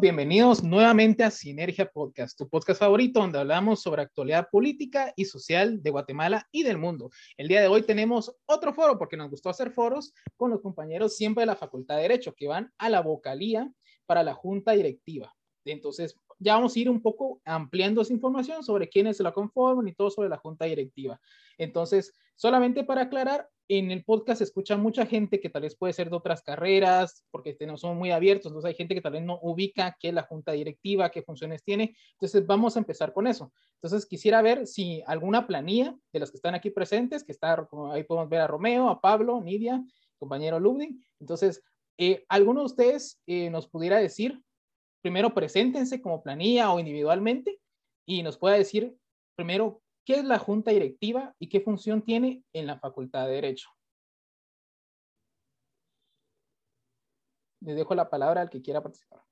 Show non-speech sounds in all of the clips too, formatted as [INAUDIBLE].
Bienvenidos nuevamente a Sinergia Podcast, tu podcast favorito donde hablamos sobre actualidad política y social de Guatemala y del mundo. El día de hoy tenemos otro foro porque nos gustó hacer foros con los compañeros siempre de la Facultad de Derecho que van a la vocalía para la junta directiva. Entonces, ya vamos a ir un poco ampliando esa información sobre quiénes se la conforman y todo sobre la junta directiva. Entonces, solamente para aclarar, en el podcast se escucha mucha gente que tal vez puede ser de otras carreras, porque tenemos, somos muy abiertos, entonces hay gente que tal vez no ubica qué es la junta directiva, qué funciones tiene. Entonces vamos a empezar con eso. Entonces quisiera ver si alguna planilla de los que están aquí presentes, que está, ahí podemos ver a Romeo, a Pablo, Nidia, compañero Ludwig. Entonces, eh, ¿alguno de ustedes eh, nos pudiera decir, primero preséntense como planilla o individualmente y nos pueda decir primero ¿Qué es la junta directiva y qué función tiene en la Facultad de Derecho? Les dejo la palabra al que quiera participar.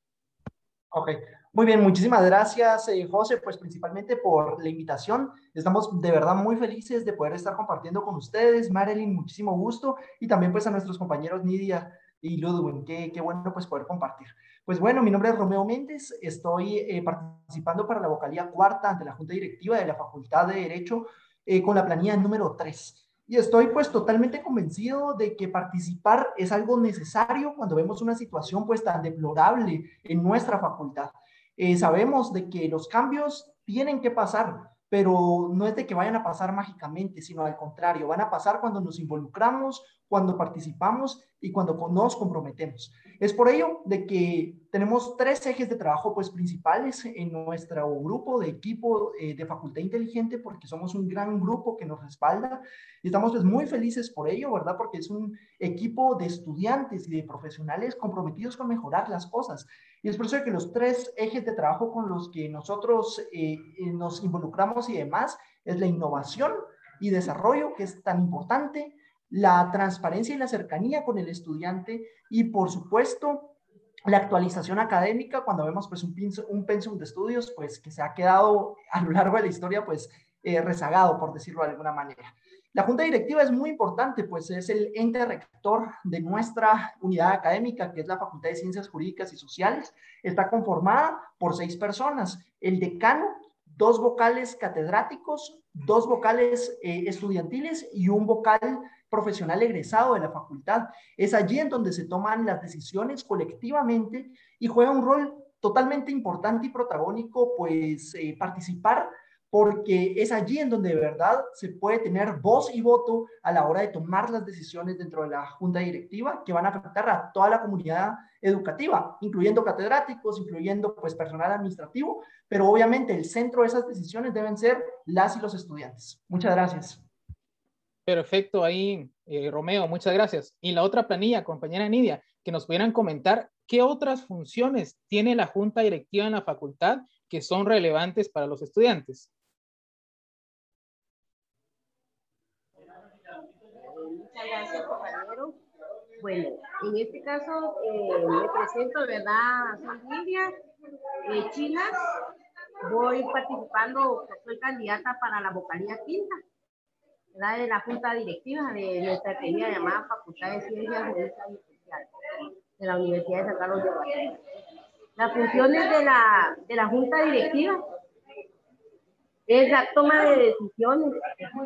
Ok, muy bien, muchísimas gracias, eh, José, pues principalmente por la invitación. Estamos de verdad muy felices de poder estar compartiendo con ustedes. Marilyn, muchísimo gusto. Y también pues a nuestros compañeros Nidia y Ludwig, qué, qué bueno pues poder compartir. Pues bueno, mi nombre es Romeo Méndez, estoy eh, participando para la vocalía cuarta ante la Junta Directiva de la Facultad de Derecho eh, con la planilla número 3. Y estoy pues totalmente convencido de que participar es algo necesario cuando vemos una situación pues tan deplorable en nuestra facultad. Eh, sabemos de que los cambios tienen que pasar, pero no es de que vayan a pasar mágicamente, sino al contrario, van a pasar cuando nos involucramos, cuando participamos y cuando nos comprometemos. Es por ello de que tenemos tres ejes de trabajo pues principales en nuestro grupo de equipo eh, de Facultad Inteligente porque somos un gran grupo que nos respalda y estamos pues muy felices por ello, ¿verdad? Porque es un equipo de estudiantes y de profesionales comprometidos con mejorar las cosas. Y es por eso que los tres ejes de trabajo con los que nosotros eh, eh, nos involucramos y demás es la innovación y desarrollo, que es tan importante, la transparencia y la cercanía con el estudiante y, por supuesto, la actualización académica cuando vemos pues un, un pensum de estudios pues que se ha quedado a lo largo de la historia pues eh, rezagado por decirlo de alguna manera. La junta directiva es muy importante pues es el ente rector de nuestra unidad académica que es la Facultad de Ciencias Jurídicas y Sociales. Está conformada por seis personas, el decano, dos vocales catedráticos, dos vocales eh, estudiantiles y un vocal profesional egresado de la facultad. Es allí en donde se toman las decisiones colectivamente y juega un rol totalmente importante y protagónico, pues eh, participar porque es allí en donde de verdad se puede tener voz y voto a la hora de tomar las decisiones dentro de la junta directiva que van a afectar a toda la comunidad educativa, incluyendo catedráticos, incluyendo pues personal administrativo, pero obviamente el centro de esas decisiones deben ser las y los estudiantes. Muchas gracias. Perfecto, ahí, eh, Romeo, muchas gracias. Y la otra planilla, compañera Nidia, que nos pudieran comentar qué otras funciones tiene la junta directiva en la facultad que son relevantes para los estudiantes. Muchas gracias, compañero. Bueno, en este caso eh, me presento, ¿verdad? Soy Nidia eh, Chinas. Voy participando, soy candidata para la vocalía quinta de la junta directiva de nuestra querida llamada Facultad de Ciencias Jurídicas y de la Universidad de San Carlos de Guatemala. Las funciones de la, de la junta directiva es la toma de decisiones,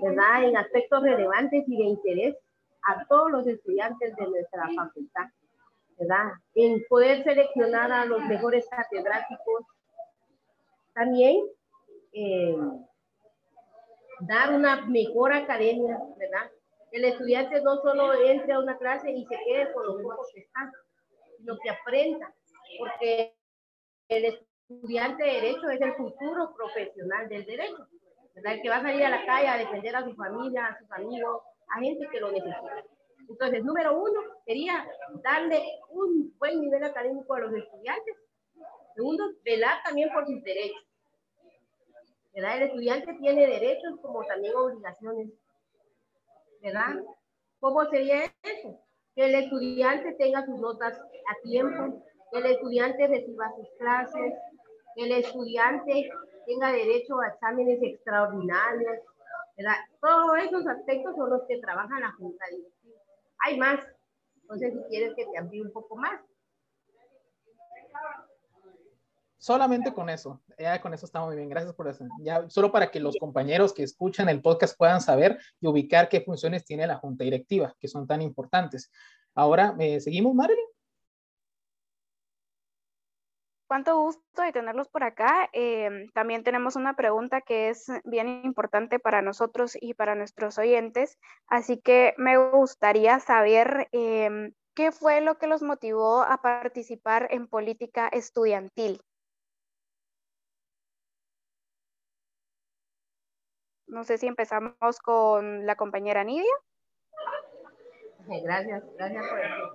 ¿verdad? En aspectos relevantes y de interés a todos los estudiantes de nuestra facultad, ¿verdad? En poder seleccionar a los mejores catedráticos. También eh, dar una mejor academia, ¿verdad? El estudiante no solo entre a una clase y se quede con los ojos que están, sino que aprenda, porque el estudiante de derecho es el futuro profesional del derecho, ¿verdad? El que va a salir a la calle a defender a su familia, a sus amigos, a gente que lo necesita. Entonces, número uno sería darle un buen nivel académico a los estudiantes. Segundo, velar también por sus derechos. ¿Verdad? El estudiante tiene derechos como también obligaciones, ¿verdad? ¿Cómo sería eso? Que el estudiante tenga sus notas a tiempo, que el estudiante reciba sus clases, que el estudiante tenga derecho a exámenes extraordinarios, ¿verdad? Todos esos aspectos son los que trabajan la Junta Directiva. Hay más, entonces si quieres que te amplíe un poco más. Solamente con eso, ya con eso está muy bien, gracias por eso. Ya solo para que los compañeros que escuchan el podcast puedan saber y ubicar qué funciones tiene la junta directiva, que son tan importantes. Ahora, eh, ¿seguimos, Marilyn? Cuánto gusto de tenerlos por acá. Em, también tenemos una pregunta que es bien importante para nosotros y para nuestros oyentes, así que me gustaría saber em, qué fue lo que los motivó a participar en política estudiantil. No sé si empezamos con la compañera Nidia. Gracias, gracias por eso.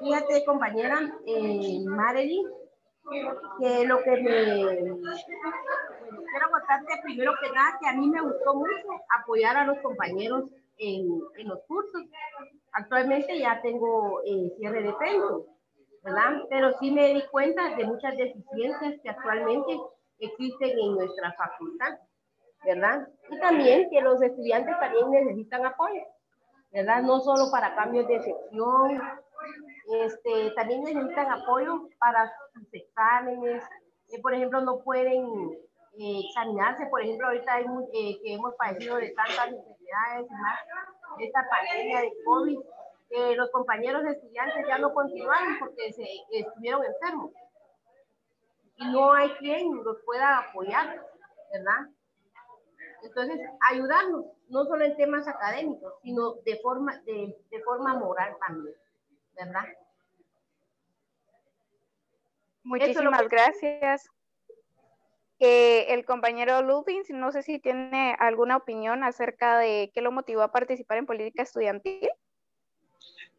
Fíjate, compañera eh, Marilyn, que lo que me... Bueno, quiero contarte primero que nada que a mí me gustó mucho apoyar a los compañeros en, en los cursos. Actualmente ya tengo eh, cierre de pensum, ¿verdad? Pero sí me di cuenta de muchas deficiencias que actualmente existen en nuestra facultad. ¿Verdad? Y también que los estudiantes también necesitan apoyo, ¿verdad? No solo para cambios de sección, este, también necesitan apoyo para sus exámenes, eh, por ejemplo, no pueden eh, examinarse, por ejemplo, ahorita hay, eh, que hemos padecido de tantas enfermedades y más, esta pandemia de COVID, los compañeros estudiantes ya no continuaron porque se estuvieron enfermos. Y no hay quien los pueda apoyar, ¿verdad? Entonces, ayudarnos, no solo en temas académicos, sino de forma, de, forma moral también, ¿verdad? Muchísimas gracias. Eh, el compañero Lubin, no sé si tiene alguna opinión acerca de qué lo motivó a participar en política estudiantil.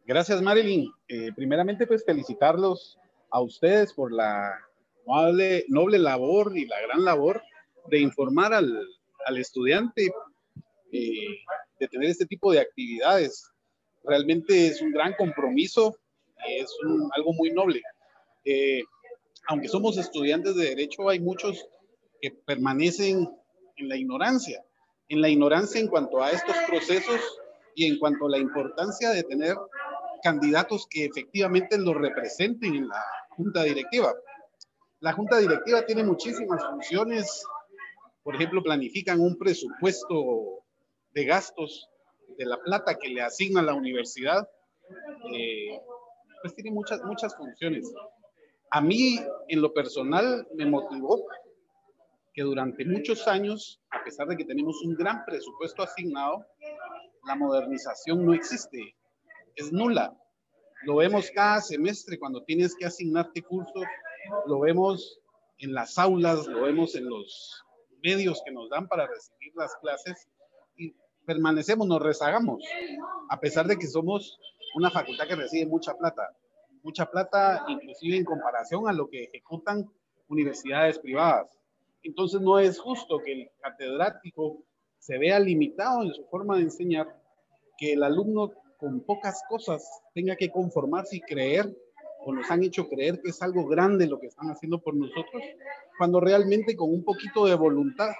Gracias, Marilyn. Eh, primeramente, pues felicitarlos a ustedes por la noble, noble labor y la gran labor de informar al, al estudiante de tener este tipo de actividades. Realmente es un gran compromiso, es algo muy noble. Eh, aunque somos estudiantes de derecho, hay muchos que permanecen en la ignorancia, en la ignorancia en cuanto a estos procesos y en cuanto a la importancia de tener candidatos que efectivamente los representen en la junta directiva. La junta directiva tiene muchísimas funciones por ejemplo, planifican un presupuesto de gastos de la plata que le asigna la universidad, eh, pues tiene muchas, muchas funciones. A mí, en lo personal, me motivó que durante muchos años, a pesar de que tenemos un gran presupuesto asignado, la modernización no existe, es nula. Lo vemos cada semestre cuando tienes que asignarte cursos, lo vemos en las aulas, lo vemos en los medios que nos dan para recibir las clases y permanecemos, nos rezagamos, a pesar de que somos una facultad que recibe mucha plata, mucha plata inclusive en comparación a lo que ejecutan universidades privadas. Entonces no es justo que el catedrático se vea limitado en su forma de enseñar, que el alumno con pocas cosas tenga que conformarse y creer o nos han hecho creer que es algo grande lo que están haciendo por nosotros, cuando realmente con un poquito de voluntad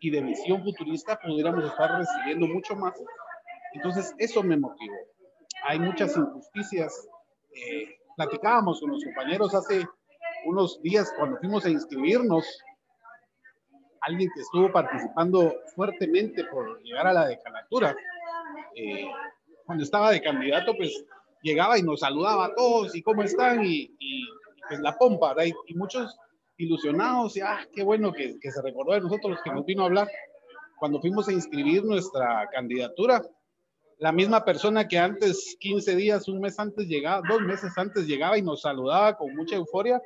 y de visión futurista pudiéramos estar recibiendo mucho más. Entonces, eso me motivó. Hay muchas injusticias. Eh, platicábamos con los compañeros hace unos días cuando fuimos a inscribirnos, alguien que estuvo participando fuertemente por llegar a la decanatura, eh, cuando estaba de candidato, pues llegaba y nos saludaba a todos y cómo están y, pues la pompa, ¿verdad? Y, muchos ilusionados y ah, qué bueno que, que, se recordó de nosotros que nos vino a hablar. Cuando fuimos a inscribir nuestra candidatura, la misma persona que antes, 15 días, un mes antes llegaba, dos meses antes llegaba y nos saludaba con mucha euforia,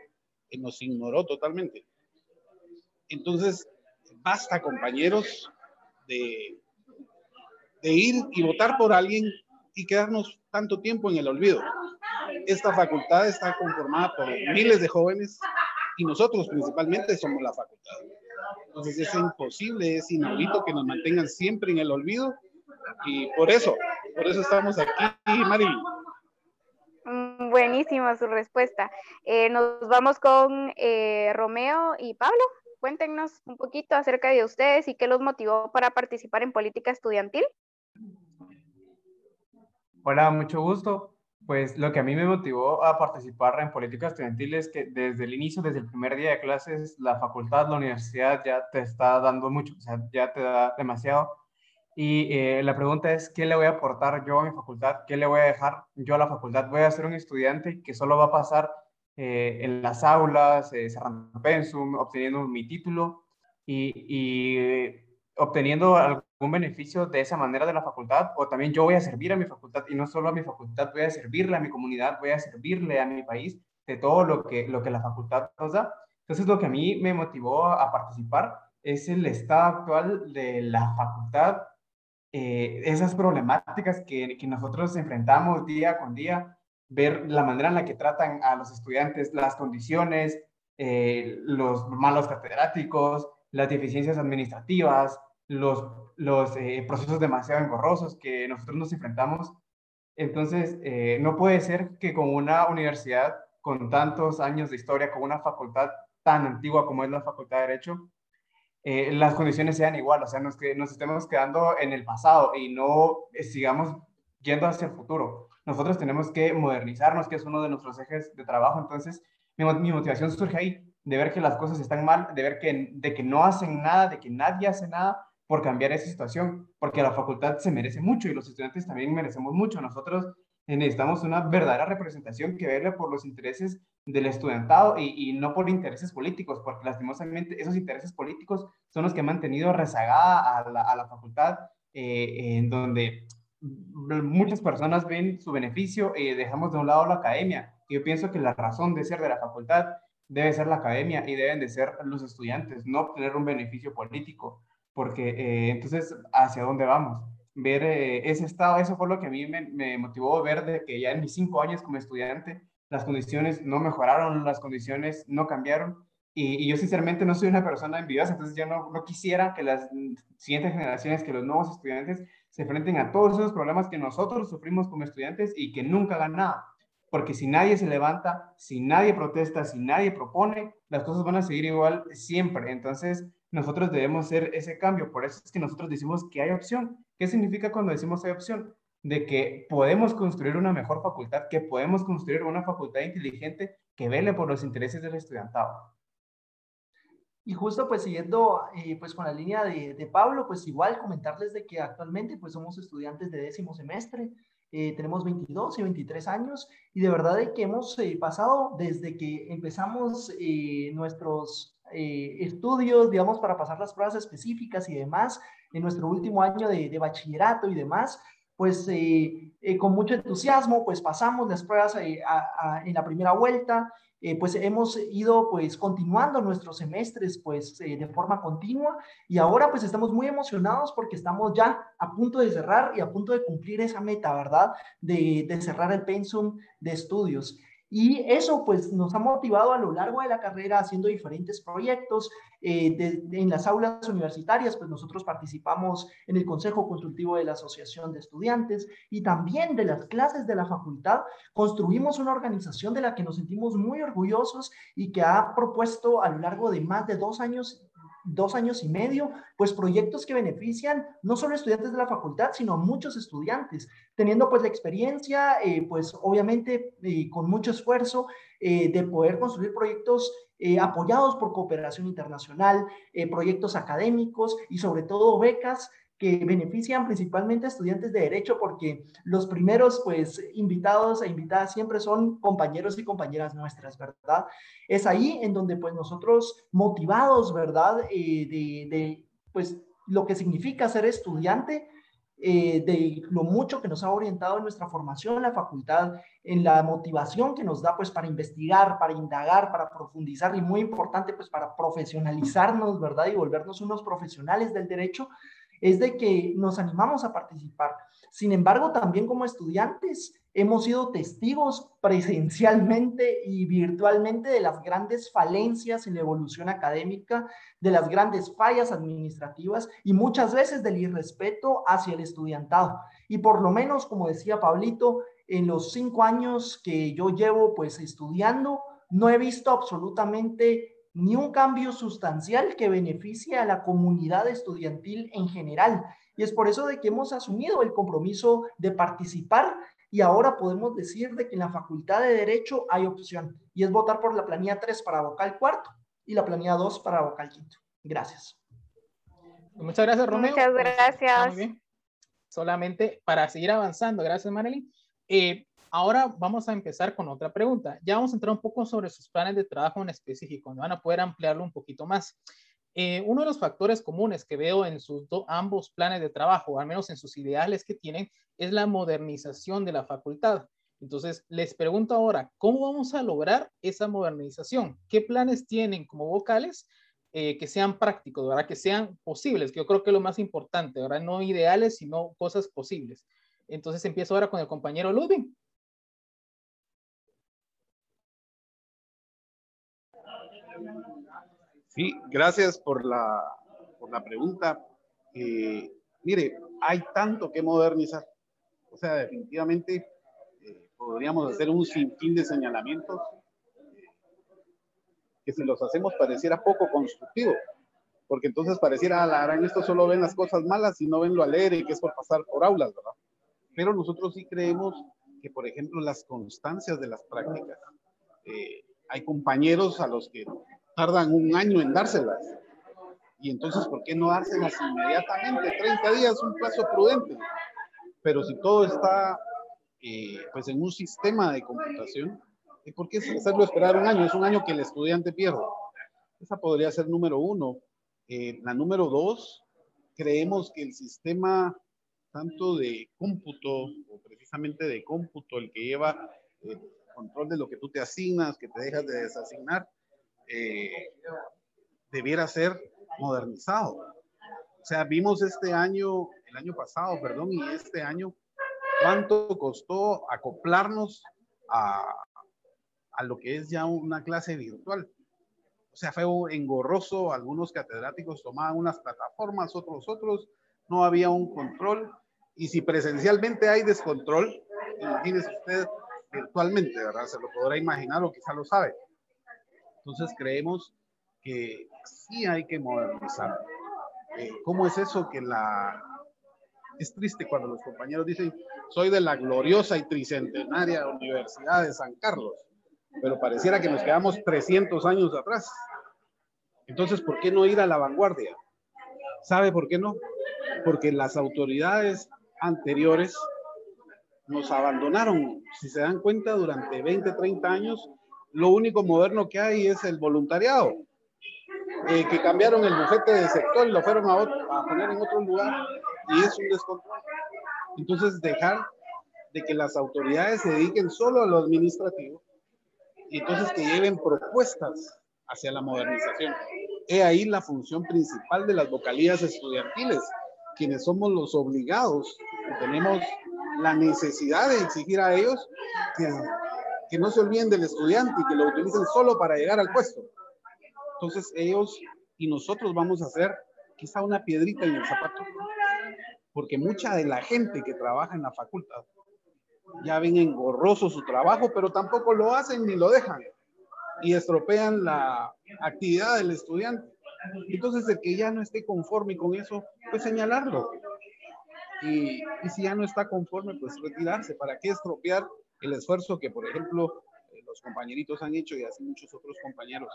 y nos ignoró totalmente. Entonces, basta, compañeros, de, de ir y votar por alguien y quedarnos tanto tiempo en el olvido. Esta facultad está conformada por miles de jóvenes y nosotros principalmente somos la facultad. Entonces es imposible, es inaudito que nos mantengan siempre en el olvido y por eso, por eso estamos aquí, Mari. Mm, buenísima su respuesta. Eh, nos vamos con eh, Romeo y Pablo. Cuéntenos un poquito acerca de ustedes y qué los motivó para participar en política estudiantil. Hola, mucho gusto. Pues lo que a mí me motivó a participar en política estudiantil es que desde el inicio, desde el primer día de clases, la facultad, la universidad ya te está dando mucho, o sea, ya te da demasiado. Y eh, la pregunta es, ¿qué le voy a aportar yo a mi facultad? ¿Qué le voy a dejar yo a la facultad? Voy a ser un estudiante que solo va a pasar eh, en las aulas, eh, cerrando pensum, obteniendo mi título y, y obteniendo algún beneficio de esa manera de la facultad, o también yo voy a servir a mi facultad y no solo a mi facultad, voy a servirle a mi comunidad, voy a servirle a mi país de todo lo que, lo que la facultad nos da. Entonces, lo que a mí me motivó a participar es el estado actual de la facultad, eh, esas problemáticas que, que nosotros enfrentamos día con día, ver la manera en la que tratan a los estudiantes, las condiciones, eh, los malos catedráticos, las deficiencias administrativas, los, los eh, procesos demasiado engorrosos que nosotros nos enfrentamos. Entonces, eh, no puede ser que con una universidad con tantos años de historia, con una facultad tan antigua como es la Facultad de Derecho, eh, las condiciones sean igual, o sea, nos, que nos estemos quedando en el pasado y no sigamos yendo hacia el futuro. Nosotros tenemos que modernizarnos, que es uno de nuestros ejes de trabajo. Entonces, mi, mi motivación surge ahí, de ver que las cosas están mal, de ver que, de que no hacen nada, de que nadie hace nada por cambiar esa situación, porque la facultad se merece mucho y los estudiantes también merecemos mucho. Nosotros necesitamos una verdadera representación que vele por los intereses del estudiantado y, y, no por intereses políticos, porque lastimosamente esos intereses políticos son los que han mantenido rezagada a la, a la facultad, eh, en donde muchas personas ven su beneficio y dejamos de un lado la academia. Yo pienso que la razón de ser de la facultad debe ser la academia y deben de ser los estudiantes, no obtener un beneficio político porque eh, entonces, ¿hacia dónde vamos? Ver eh, ese estado, eso fue lo que a mí me, motivó ver de que ya en mis cinco años como estudiante, las condiciones no mejoraron, las condiciones no cambiaron. Y, yo sinceramente no soy una persona envidiosa, entonces yo no, no quisiera que las siguientes generaciones, que los nuevos estudiantes se enfrenten a todos esos problemas que nosotros sufrimos como estudiantes y que nunca hagan nada. Porque si nadie se levanta, si nadie protesta, si nadie propone, las cosas van a seguir igual siempre. Entonces, nosotros debemos hacer ese cambio. Por eso es que nosotros decimos que hay opción. ¿Qué significa cuando decimos hay opción? De que podemos construir una mejor facultad, que podemos construir una facultad inteligente que vele por los intereses del estudiantado. Y justo pues siguiendo eh, pues con la línea de, de, Pablo, pues igual comentarles de que actualmente pues somos estudiantes de décimo semestre, eh, tenemos 22 y 23 años y de verdad de que hemos eh, pasado desde que empezamos nuestros eh, estudios, digamos, para pasar las pruebas específicas y demás, en nuestro último año de, bachillerato y demás, pues eh, eh, con mucho entusiasmo, pues pasamos las pruebas en la primera vuelta, pues hemos ido pues continuando nuestros semestres pues de forma continua y ahora pues estamos muy emocionados porque estamos ya a punto de cerrar y a punto de cumplir esa meta, ¿verdad? De, de cerrar el pensum de estudios. Y eso pues nos ha motivado a lo largo de la carrera haciendo diferentes proyectos. Eh, en las aulas universitarias pues nosotros participamos en el Consejo Consultivo de la Asociación de Estudiantes y también de las clases de la facultad. Construimos una organización de la que nos sentimos muy orgullosos y que ha propuesto a lo largo de más de dos años dos años y medio, pues proyectos que benefician no solo estudiantes de la facultad, sino muchos estudiantes, teniendo pues la experiencia, eh, pues obviamente eh, con mucho esfuerzo eh, de poder construir proyectos apoyados por cooperación internacional, proyectos académicos y sobre todo becas que benefician principalmente a estudiantes de derecho porque los primeros pues invitados e invitadas siempre son compañeros y compañeras nuestras, ¿verdad? Es ahí en donde pues nosotros motivados, ¿verdad? Eh, de, de, pues lo que significa ser estudiante, eh, de lo mucho que nos ha orientado en nuestra formación la facultad, en la motivación que nos da pues para investigar, para indagar, para profundizar y muy importante pues para profesionalizarnos, ¿verdad? Y volvernos unos profesionales del derecho, es de que nos animamos a participar. Sin embargo, también como estudiantes hemos sido testigos presencialmente y virtualmente de las grandes falencias en la evolución académica, de las grandes fallas administrativas y muchas veces del irrespeto hacia el estudiantado. Y por lo menos, como decía Pablito, en los cinco años que yo llevo pues estudiando, no he visto absolutamente ni un cambio sustancial que beneficie a la comunidad estudiantil en general. Y es por eso de que hemos asumido el compromiso de participar y ahora podemos decir de que en la Facultad de Derecho hay opción y es votar por la planilla 3 para vocal cuarto y la planilla 2 para vocal quinto. Gracias. Muchas gracias, Romeo. Muchas gracias. Solamente para seguir avanzando, gracias, Marilyn. Eh, ahora vamos a empezar con otra pregunta. Ya vamos a entrar un poco sobre sus planes de trabajo en específico, donde van a poder ampliarlo un poquito más. Eh, uno de los factores comunes que veo en sus ambos planes de trabajo, al menos en sus ideales que tienen, es la modernización de la facultad. Entonces, les pregunto ahora, ¿cómo vamos a lograr esa modernización? ¿Qué planes tienen como vocales eh, que sean prácticos, ¿verdad? que sean posibles? Que yo creo que es lo más importante, ¿verdad? No ideales, sino cosas posibles. Entonces, empiezo ahora con el compañero Ludwig. Sí, gracias por la, por la pregunta. Eh, mire, hay tanto que modernizar. O sea, definitivamente eh, podríamos hacer un sinfín de señalamientos eh, que si los hacemos pareciera poco constructivo, porque entonces pareciera, la esto solo ven las cosas malas y no ven lo alegre que es por pasar por aulas, ¿verdad? Pero nosotros sí creemos que, por ejemplo, las constancias de las prácticas, hay compañeros a los que tardan un año en dárselas. Y entonces, ¿por qué no dárselas inmediatamente? 30 días, un plazo prudente. Pero si todo está eh, pues en un sistema de computación, ¿y por qué hacerlo esperar un año? Es un año que el estudiante pierde. Esa podría ser número uno. Eh, la número dos, creemos que el sistema tanto de cómputo, o precisamente de cómputo, el que lleva eh, control de lo que tú te asignas, que te dejas de desasignar, eh, debiera ser modernizado. O sea, vimos este año, el año pasado, perdón, y este año, cuánto costó acoplarnos a, a lo que es ya una clase virtual. O sea, fue engorroso, algunos catedráticos tomaban unas plataformas, otros otros, no había un control. Y si presencialmente hay descontrol, imagínese usted virtualmente, ¿verdad? Se lo podrá imaginar o quizá lo sabe. Entonces creemos que sí hay que modernizar. Eh, ¿Cómo es eso que la... Es triste cuando los compañeros dicen, soy de la gloriosa y tricentenaria Universidad de San Carlos, pero pareciera que nos quedamos 300 años atrás. Entonces, ¿por qué no ir a la vanguardia? ¿Sabe por qué no? Porque las autoridades anteriores nos abandonaron, si se dan cuenta, durante 20, 30 años lo único moderno que hay es el voluntariado, eh, que cambiaron el bufete de sector y lo fueron a, a poner en otro lugar y es un descontrol. Entonces, dejar de que las autoridades se dediquen solo a lo administrativo y entonces que lleven propuestas hacia la modernización. He ahí la función principal de las vocalías estudiantiles, quienes somos los obligados, tenemos la necesidad de exigir a ellos que no se olviden del estudiante y que lo utilicen solo para llegar al puesto. Entonces ellos y nosotros vamos a hacer quizá una piedrita en el zapato, porque mucha de la gente que trabaja en la facultad ya ven engorroso su trabajo, pero tampoco lo hacen ni lo dejan y estropean la actividad del estudiante. Entonces, el que ya no esté conforme con eso, pues señalarlo. Y, y si ya no está conforme, pues retirarse. ¿Para qué estropear el esfuerzo que, por ejemplo, eh, los compañeritos han hecho y así muchos otros compañeros.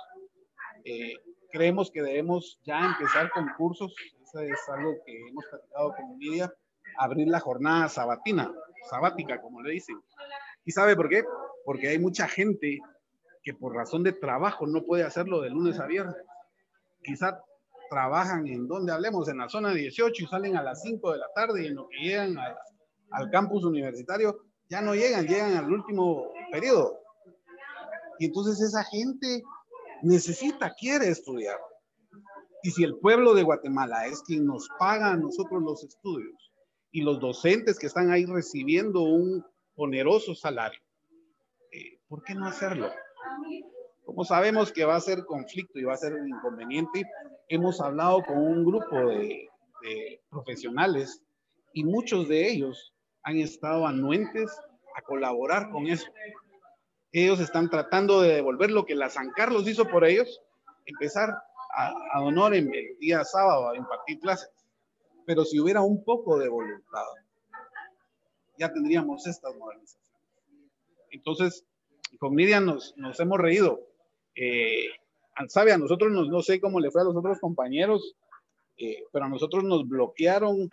Eh, creemos que debemos ya empezar con cursos, eso es algo que hemos platicado con Lidia, abrir la jornada sabatina, sabática, como le dicen. ¿Y sabe por qué? Porque hay mucha gente que por razón de trabajo no puede hacerlo de lunes a viernes. Quizá trabajan en donde hablemos, en la zona 18 y salen a las 5 de la tarde y en lo que llegan al campus universitario ya no llegan, llegan al último periodo. Y entonces esa gente necesita, quiere estudiar. Y si el pueblo de Guatemala es quien nos paga a nosotros los estudios y los docentes que están ahí recibiendo un oneroso salario, eh, ¿por qué no hacerlo? Como sabemos que va a ser conflicto y va a ser un inconveniente, hemos hablado con un grupo de, profesionales y muchos de ellos han estado anuentes a colaborar con eso. Ellos están tratando de devolver lo que la San Carlos hizo por ellos, empezar a, a honor en el día sábado a impartir clases. Pero si hubiera un poco de voluntad, ya tendríamos estas modernizaciones. Entonces, con nos, nos hemos reído. Eh, sabe, a nosotros no sé cómo le fue a los otros compañeros, eh, pero a nosotros nos bloquearon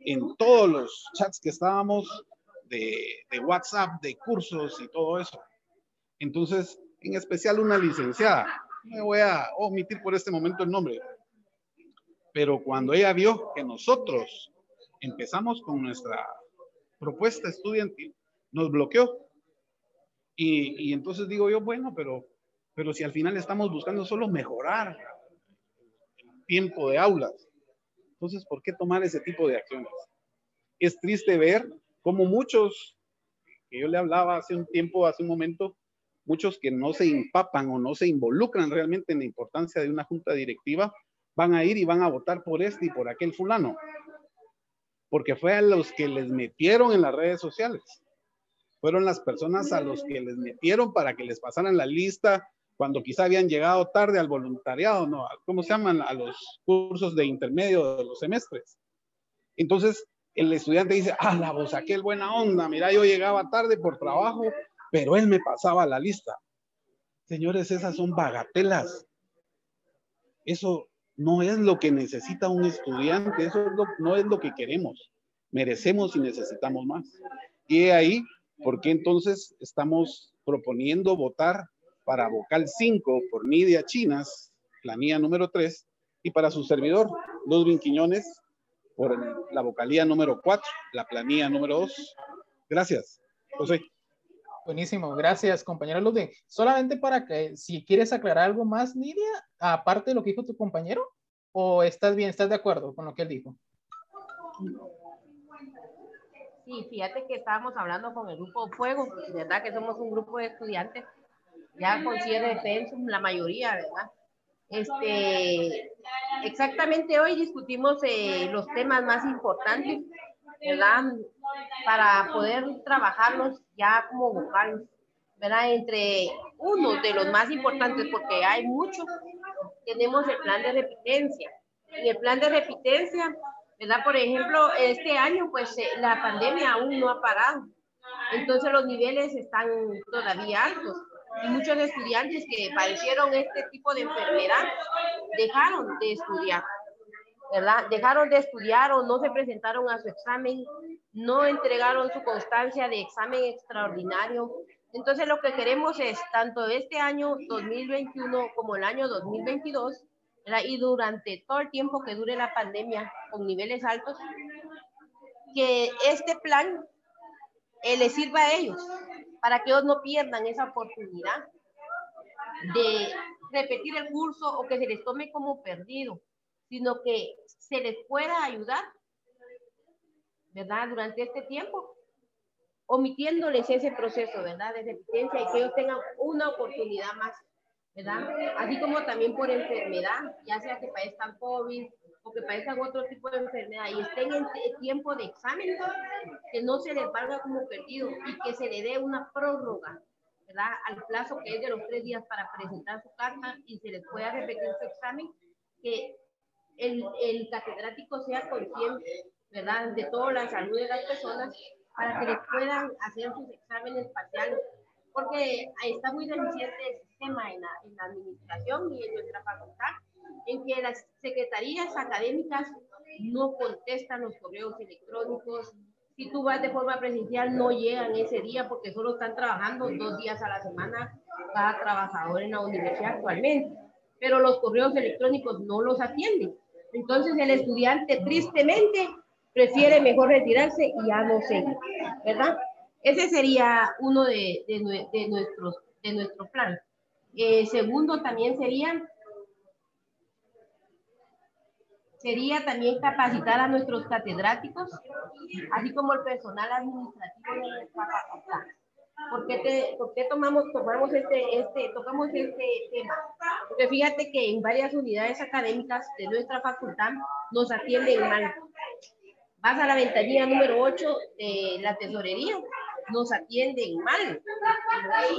en todos los chats que estábamos de, WhatsApp, de cursos y todo eso. Entonces, en especial una licenciada, me voy a omitir por este momento el nombre, pero cuando ella vio que nosotros empezamos con nuestra propuesta estudiantil, nos bloqueó. Y entonces digo yo, bueno, pero pero si al final estamos buscando solo mejorar el tiempo de aulas, entonces, ¿por qué tomar ese tipo de acciones? Es triste ver cómo muchos, que yo le hablaba hace un tiempo, hace un momento, muchos que no se empapan o no se involucran realmente en la importancia de una junta directiva, van a ir y van a votar por este y por aquel fulano, porque fue a los que les metieron en las redes sociales. Fueron las personas a los que les metieron para que les pasaran la lista cuando quizá habían llegado tarde al voluntariado, ¿no? ¿Cómo se llaman? A los cursos de intermedio de los semestres. Entonces, el estudiante dice, ah, la voz, aquel buena onda, mira, yo llegaba tarde por trabajo, pero él me pasaba la lista. Señores, esas son bagatelas. Eso no es lo que necesita un estudiante, eso no es lo que queremos. Merecemos y necesitamos más. Y ahí, ¿por qué entonces estamos proponiendo votar para vocal 5 por Nidia Chinas, planilla número 3, y para su servidor, Ludwig Quiñones, por la vocalía número 4, la planilla número 2. Gracias, José. Buenísimo, gracias, compañero Ludwig. Solamente para que, si quieres aclarar algo más, Nidia, aparte de lo que dijo tu compañero, o estás bien, estás de acuerdo con lo que él dijo. Sí, fíjate que estábamos hablando con el grupo Fuego, ¿verdad? Que somos un grupo de estudiantes ya con cierre de pensum, la mayoría, ¿verdad? Este, exactamente hoy discutimos eh, los temas más importantes, ¿verdad? Para poder trabajarlos ya como vocales, ¿verdad? Entre uno de los más importantes, porque hay muchos, tenemos el plan de repitencia. En el plan de repitencia, ¿verdad? Por ejemplo, este año, pues eh, la pandemia aún no ha parado. Entonces los niveles están todavía altos y muchos estudiantes que padecieron este tipo de enfermedad dejaron de estudiar, ¿verdad? Dejaron de estudiar o no se presentaron a su examen, no entregaron su constancia de examen extraordinario. Entonces lo que queremos es, tanto este año 2021 como el año 2022, ¿verdad? y durante todo el tiempo que dure la pandemia con niveles altos, que este plan eh, les sirva a ellos, para que ellos no pierdan esa oportunidad de repetir el curso o que se les tome como perdido, sino que se les pueda ayudar, ¿verdad? Durante este tiempo, omitiéndoles ese proceso, ¿verdad? De repitencia y que ellos tengan una oportunidad más, ¿verdad? Así como también por enfermedad, ya sea que padezcan COVID, o que padezcan otro tipo de enfermedad y estén en tiempo de examen, que no se les valga como perdido y que se le dé una prórroga, ¿verdad? Al plazo que es de los tres días para presentar su carta y se les pueda repetir su examen, que el, el catedrático sea consciente, ¿verdad? De toda la salud de las personas para que les puedan hacer sus exámenes parciales, porque está muy deficiente sistema en la, en la administración y en nuestra facultad en que las secretarías académicas no contestan los correos electrónicos. Si tú vas de forma presencial, no llegan ese día porque solo están trabajando dos días a la semana cada trabajador en la universidad actualmente. Pero los correos electrónicos no los atienden. Entonces el estudiante tristemente prefiere mejor retirarse y ya no seguir, ¿verdad? Ese sería uno de, de, nuestros, de nuestro plan. Eh, segundo también sería sería también capacitar a nuestros catedráticos, así como el personal administrativo de nuestra facultad. ¿Por qué, te, por tomamos, tomamos este, este, tocamos este tema? Porque fíjate que en varias unidades académicas de nuestra facultad nos atienden mal. Vas a la ventanilla número 8 de la tesorería, nos atienden mal.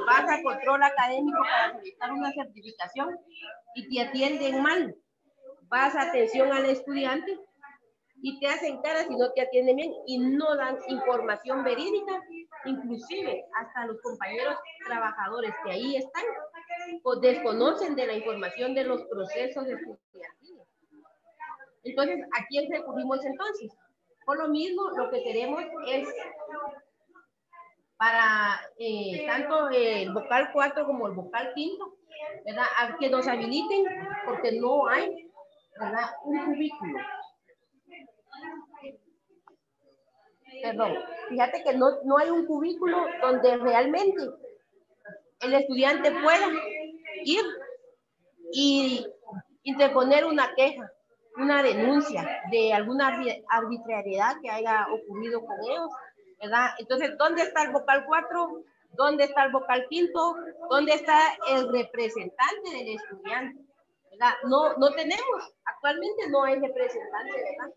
Vas a control académico para solicitar una certificación y te atienden mal vas atención al estudiante y te hacen caras y no te atienden bien y no dan información verídica, inclusive hasta los compañeros trabajadores que ahí están pues desconocen de la información de los procesos estudiantiles. Entonces, ¿a quién recurrimos entonces? Por lo mismo, lo que queremos es para eh, tanto el vocal 4 como el vocal 5, ¿verdad? Que nos habiliten porque no hay, ¿verdad? Un cubículo. Perdón, fíjate que no, no hay un cubículo donde realmente el estudiante pueda ir y interponer una queja, una denuncia de alguna arbitrariedad que haya ocurrido con ellos, Entonces, ¿dónde está el vocal 4? ¿Dónde está el vocal quinto? ¿Dónde está el representante del estudiante? No, no tenemos, actualmente no hay representante, ¿verdad?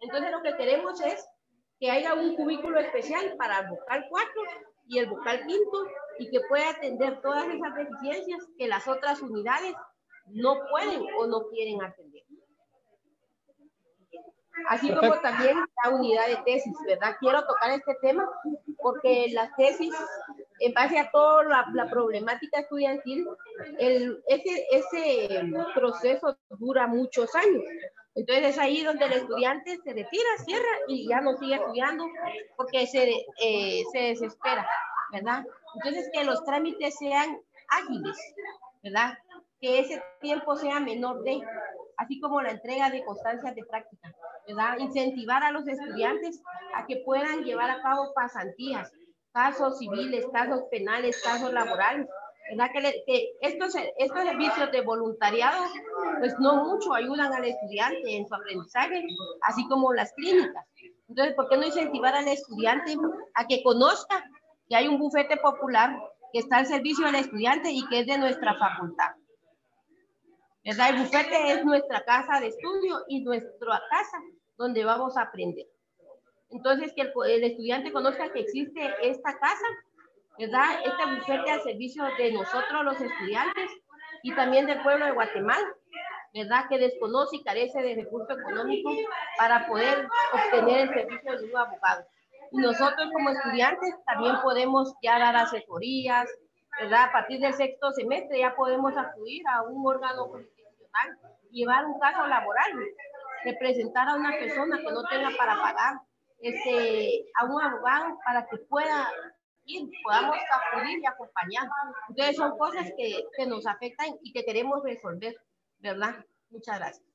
Entonces, lo que queremos es que haya un cubículo especial para el vocal 4 y el vocal quinto y que pueda atender todas esas deficiencias que las otras unidades no pueden o no quieren atender. Así como también la unidad de tesis, ¿verdad? Quiero tocar este tema porque las tesis, en base a toda la, problemática estudiantil, el, ese, ese proceso dura muchos años. Entonces es ahí donde el estudiante se retira, cierra y ya no sigue estudiando porque se, eh, se desespera, ¿verdad? Entonces que los trámites sean ágiles, ¿verdad? Que ese tiempo sea menor de, así como la entrega de constancias de práctica, Incentivar a los estudiantes a que puedan llevar a cabo pasantías, casos civiles, casos penales, casos laborales, ¿verdad? Que, estos, estos servicios de voluntariado, pues no mucho ayudan al estudiante en su aprendizaje, así como las clínicas. Entonces, ¿por qué no incentivar al estudiante a que conozca que hay un bufete popular que está al servicio del estudiante y que es de nuestra facultad? ¿Verdad? El bufete es nuestra casa de estudio y nuestra casa donde vamos a aprender. Entonces, que el, el estudiante conozca que existe esta casa ¿verdad? Este bufete al servicio de nosotros los estudiantes y también del pueblo de Guatemala, ¿verdad? Que desconoce y carece de recursos económicos para poder obtener el servicio de un abogado. Y nosotros como estudiantes también podemos ya dar asesorías, ¿verdad? A partir del sexto semestre ya podemos acudir a un órgano llevar un caso laboral, representar a una persona que no tenga para pagar, este, a un abogado para que pueda y podamos acudir y acompañar. Entonces son cosas que, que nos afectan y que queremos resolver, ¿verdad? Muchas gracias.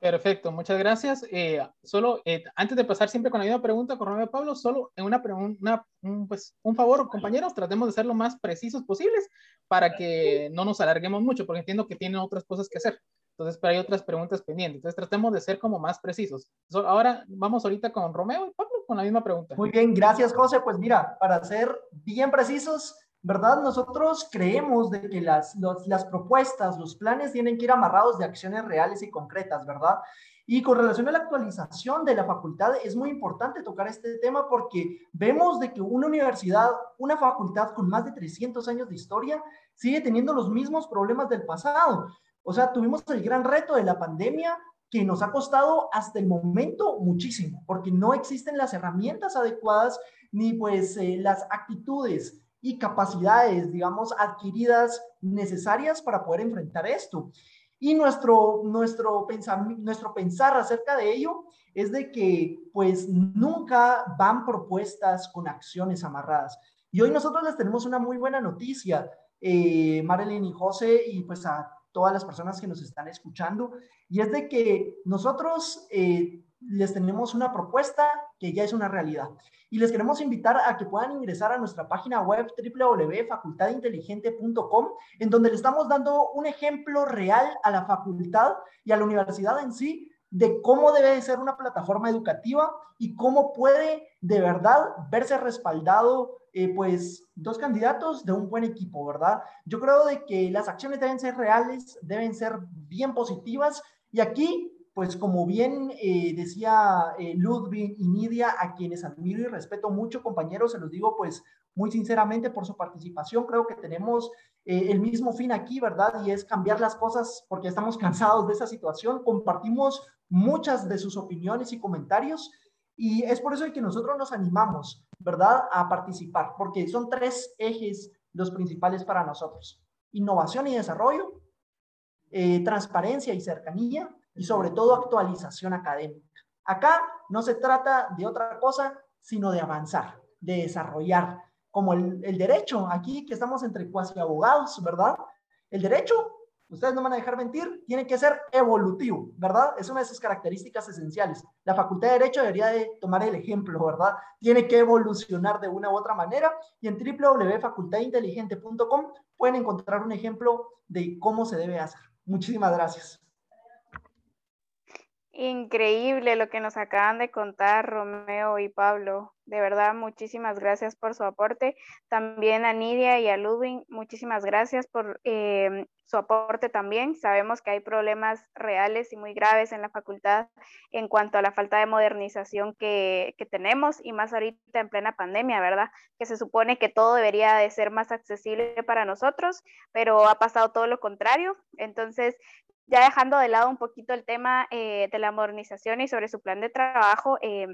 Perfecto, muchas gracias. Eh, solo eh, antes de pasar siempre con la misma pregunta, con Pablo, solo en una pregunta, un, pues, un favor, compañeros, tratemos de ser lo más precisos posibles para que no nos alarguemos mucho, porque entiendo que tienen otras cosas que hacer. Entonces, pero hay otras preguntas pendientes. Entonces, tratemos de ser como más precisos. ahora vamos ahorita con Romeo y Pablo con la misma pregunta. Muy bien, gracias, José. Pues mira, para ser bien precisos, ¿verdad? Nosotros creemos de que las, las propuestas, los planes tienen que ir amarrados de acciones reales y concretas, ¿verdad? Y con relación a la actualización de la facultad, es muy importante tocar este tema porque vemos de que una universidad, una facultad con más de 300 años de historia, sigue teniendo los mismos problemas del pasado. O sea, tuvimos el gran reto de la pandemia que nos ha costado hasta el momento muchísimo, porque no existen las herramientas adecuadas ni pues eh, las actitudes y capacidades, digamos, adquiridas necesarias para poder enfrentar esto. Y nuestro, nuestro, pensar, nuestro pensar acerca de ello es de que pues nunca van propuestas con acciones amarradas. Y hoy nosotros les tenemos una muy buena noticia, eh, Marilyn y José, y pues a todas las personas que nos están escuchando, y es de que nosotros eh, les tenemos una propuesta que ya es una realidad. Y les queremos invitar a que puedan ingresar a nuestra página web www.facultadinteligente.com, en donde le estamos dando un ejemplo real a la facultad y a la universidad en sí de cómo debe ser una plataforma educativa y cómo puede de verdad verse respaldado eh, pues dos candidatos de un buen equipo, ¿verdad? Yo creo de que las acciones deben ser reales, deben ser bien positivas y aquí, pues como bien eh, decía eh, Ludwig y Nidia, a quienes admiro y respeto mucho, compañeros, se los digo pues muy sinceramente por su participación, creo que tenemos eh, el mismo fin aquí, ¿verdad? Y es cambiar las cosas porque estamos cansados de esa situación. Compartimos muchas de sus opiniones y comentarios y es por eso que nosotros nos animamos, ¿verdad?, a participar, porque son tres ejes los principales para nosotros. Innovación y desarrollo, transparencia y cercanía y sobre todo actualización académica. Acá no se trata de otra cosa, sino de avanzar, de desarrollar, como el, derecho, aquí que estamos entre cuasi abogados, ¿verdad? El derecho, ustedes no van a dejar mentir, tiene que ser evolutivo, ¿verdad? Es una de sus características esenciales. La Facultad de Derecho debería de tomar el ejemplo, ¿verdad? Tiene que evolucionar de una u otra manera y en www.facultadinteligente.com pueden encontrar un ejemplo de cómo se debe hacer. Muchísimas gracias. Increíble lo que nos acaban de contar Romeo y Pablo. De verdad, muchísimas gracias por su aporte. También a Nidia y a Ludwig, muchísimas gracias por em, su aporte también. Sabemos que hay problemas reales y muy graves en la facultad en cuanto a la falta de modernización que, que tenemos y más ahorita en plena pandemia, ¿verdad? Que se supone que todo debería de ser más accesible para nosotros, pero ha pasado todo lo contrario. Entonces, ya dejando de lado un poquito el tema eh, de la modernización y sobre su plan de trabajo, eh,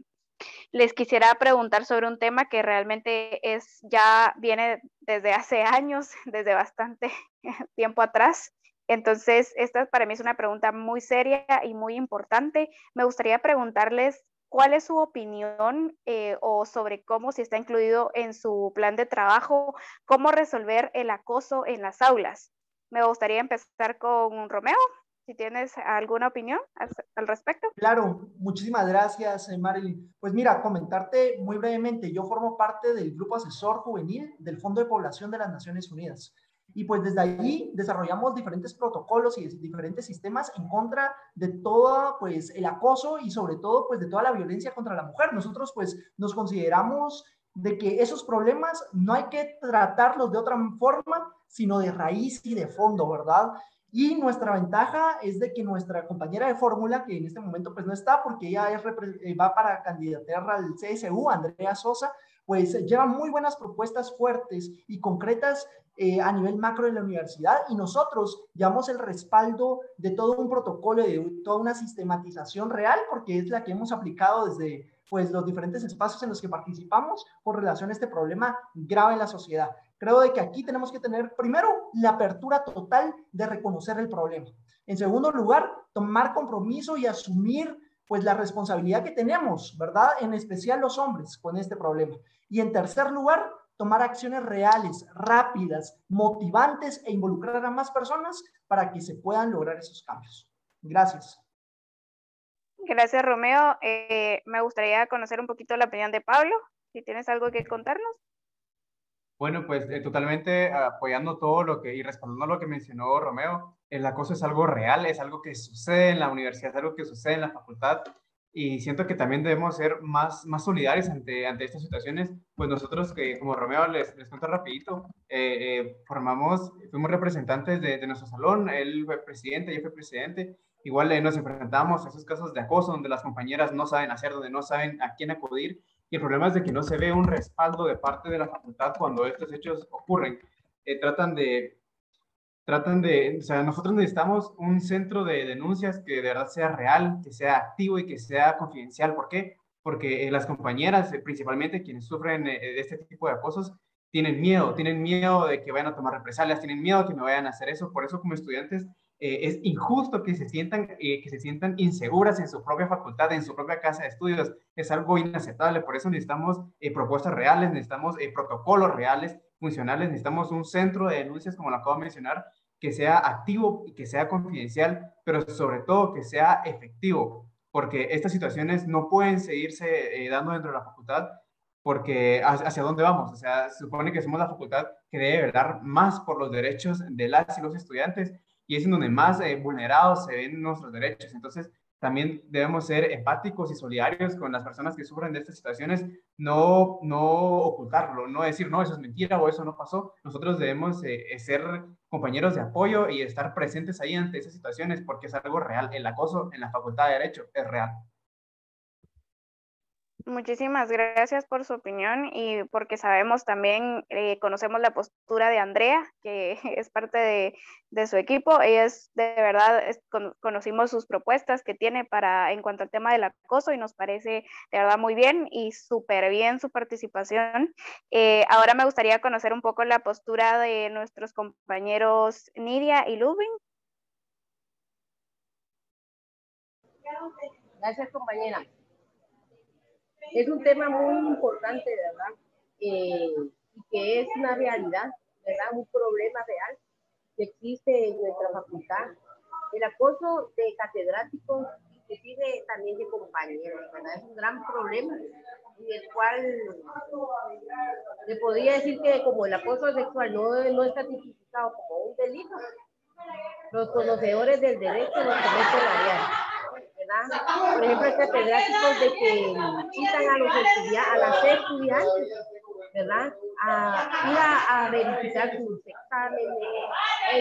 les quisiera preguntar sobre un tema que realmente es ya viene desde hace [LAUGHS] años, desde bastante [LAUGHS] tiempo atrás. Entonces, esta para mí es una pregunta muy seria y muy importante. Me gustaría preguntarles cuál es su opinión eh, o sobre cómo, si está incluido en su plan de trabajo, cómo resolver el acoso en las aulas. Me gustaría empezar con Romeo si tienes alguna opinión al, respecto. Claro, muchísimas gracias, eh, Marilyn. Pues mira, comentarte muy brevemente, yo formo parte del grupo asesor juvenil del Fondo de Población de las Naciones Unidas. Y pues desde allí desarrollamos diferentes protocolos y diferentes sistemas en contra de todo pues el acoso y sobre todo pues de toda la violencia contra la mujer. Nosotros pues nos consideramos de que esos problemas no hay que tratarlos de otra forma, sino de raíz y de fondo, ¿verdad? Y nuestra ventaja es de que nuestra compañera de fórmula, que en este momento pues no está porque ella eh, va para candidatar al CSU, Andrea Sosa, pues lleva muy buenas propuestas fuertes y concretas eh, a nivel macro de la universidad y nosotros llevamos el respaldo de todo un protocolo, de toda una sistematización real, porque es la que hemos aplicado desde pues los diferentes espacios en los que participamos con relación a este problema grave en la sociedad. Creo de que aquí tenemos que tener primero la apertura total de reconocer el problema. En segundo lugar, tomar compromiso y asumir pues la responsabilidad que tenemos, ¿verdad? En especial los hombres con este problema. Y en tercer lugar, tomar acciones reales, rápidas, motivantes e involucrar a más personas para que se puedan lograr esos cambios. Gracias. Gracias, Romeo. Eh, me gustaría conocer un poquito la opinión de Pablo, si tienes algo que contarnos. Bueno, pues eh, totalmente apoyando todo lo que y respaldando lo que mencionó Romeo, el acoso es algo real, es algo que sucede en la universidad, es algo que sucede en la facultad y siento que también debemos ser más, más solidarios ante, ante estas situaciones. Pues nosotros, que como Romeo les, les cuento rapidito, eh, eh, formamos, fuimos representantes de, de, nuestro salón, él fue presidente, yo fui presidente, igual nos enfrentamos a esos casos de acoso donde las compañeras no saben hacer, donde no saben a quién acudir y el problema es de que no se ve un respaldo de parte de la facultad cuando estos hechos ocurren. Eh, tratan de, tratan de, o sea, nosotros necesitamos un centro de denuncias que de verdad sea real, que sea activo y que sea confidencial. ¿Por qué? Porque eh, las compañeras, eh, principalmente quienes sufren de este tipo de acosos, tienen miedo, tienen miedo de que vayan a tomar represalias, tienen miedo de que me vayan a hacer eso. Por eso como estudiantes eh, es injusto que se, sientan, eh, que se sientan inseguras en su propia facultad, en su propia casa de estudios. Es algo inaceptable. Por eso necesitamos eh, propuestas reales, necesitamos protocolos reales, funcionales, necesitamos un centro de denuncias, como lo acabo de mencionar, que sea activo y que sea confidencial, pero sobre todo que sea efectivo, porque estas situaciones no pueden seguirse dando dentro de la facultad porque hacia dónde vamos, o sea, se supone que somos la facultad que debe dar más por los derechos de las y los estudiantes y es en donde más eh, vulnerados se ven nuestros derechos. Entonces, también debemos ser empáticos y solidarios con las personas que sufren de estas situaciones, no, no ocultarlo, no decir, no, eso es mentira o eso no pasó. Nosotros debemos eh, eh, ser compañeros de apoyo y estar presentes ahí ante esas situaciones porque es algo real. El acoso en la Facultad de Derecho es real. Muchísimas gracias por su opinión y porque sabemos también, eh, conocemos la postura de Andrea, que [LAUGHS] es parte de, su equipo. Ella es, de verdad, conocimos sus propuestas que tiene para en cuanto al tema del acoso y nos parece de verdad muy bien y súper bien su participación. Eh, ahora me gustaría conocer un poco la postura de nuestros compañeros Nidia y Lubin. Gracias, compañera. Es un tema muy importante, ¿verdad? Eh, y que es una realidad, ¿verdad? Un problema real que existe en nuestra facultad. El acoso de catedráticos, inclusive también de compañeros, ¿verdad? Es un gran problema en el cual le podría decir que como el acoso sexual no, no está tipificado como un delito, los conocedores del derecho lo cometen a por ejemplo, catedráticos de que citan a los estudiantes, a las estudiantes, ¿verdad? A ir a, verificar sus exámenes,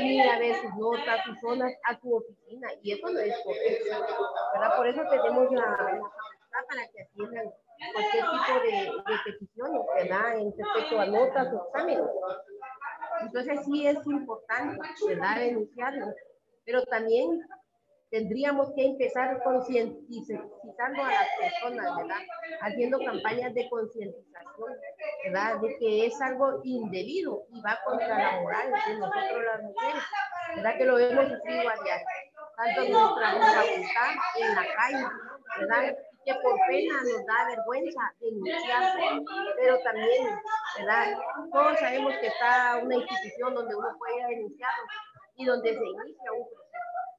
ir a ver sus notas, sus zonas a su oficina, y eso no es correcto, ¿verdad? Por eso tenemos la, para que atiendan cualquier tipo de, de peticiones, ¿verdad? En respecto a notas o exámenes. Entonces sí es importante, ¿verdad? Denunciarlo, pero también tendríamos que empezar concientizando a las personas, ¿verdad? Haciendo campañas de concientización, ¿verdad? De que es algo indebido y va contra la moral de nosotros las mujeres, ¿verdad? Que lo hemos sufrido a tanto en nuestra facultad, en la calle, ¿verdad? que por pena nos da vergüenza denunciar, pero también, ¿verdad? Todos sabemos que está una institución donde uno puede denunciarlo y donde se inicia un proceso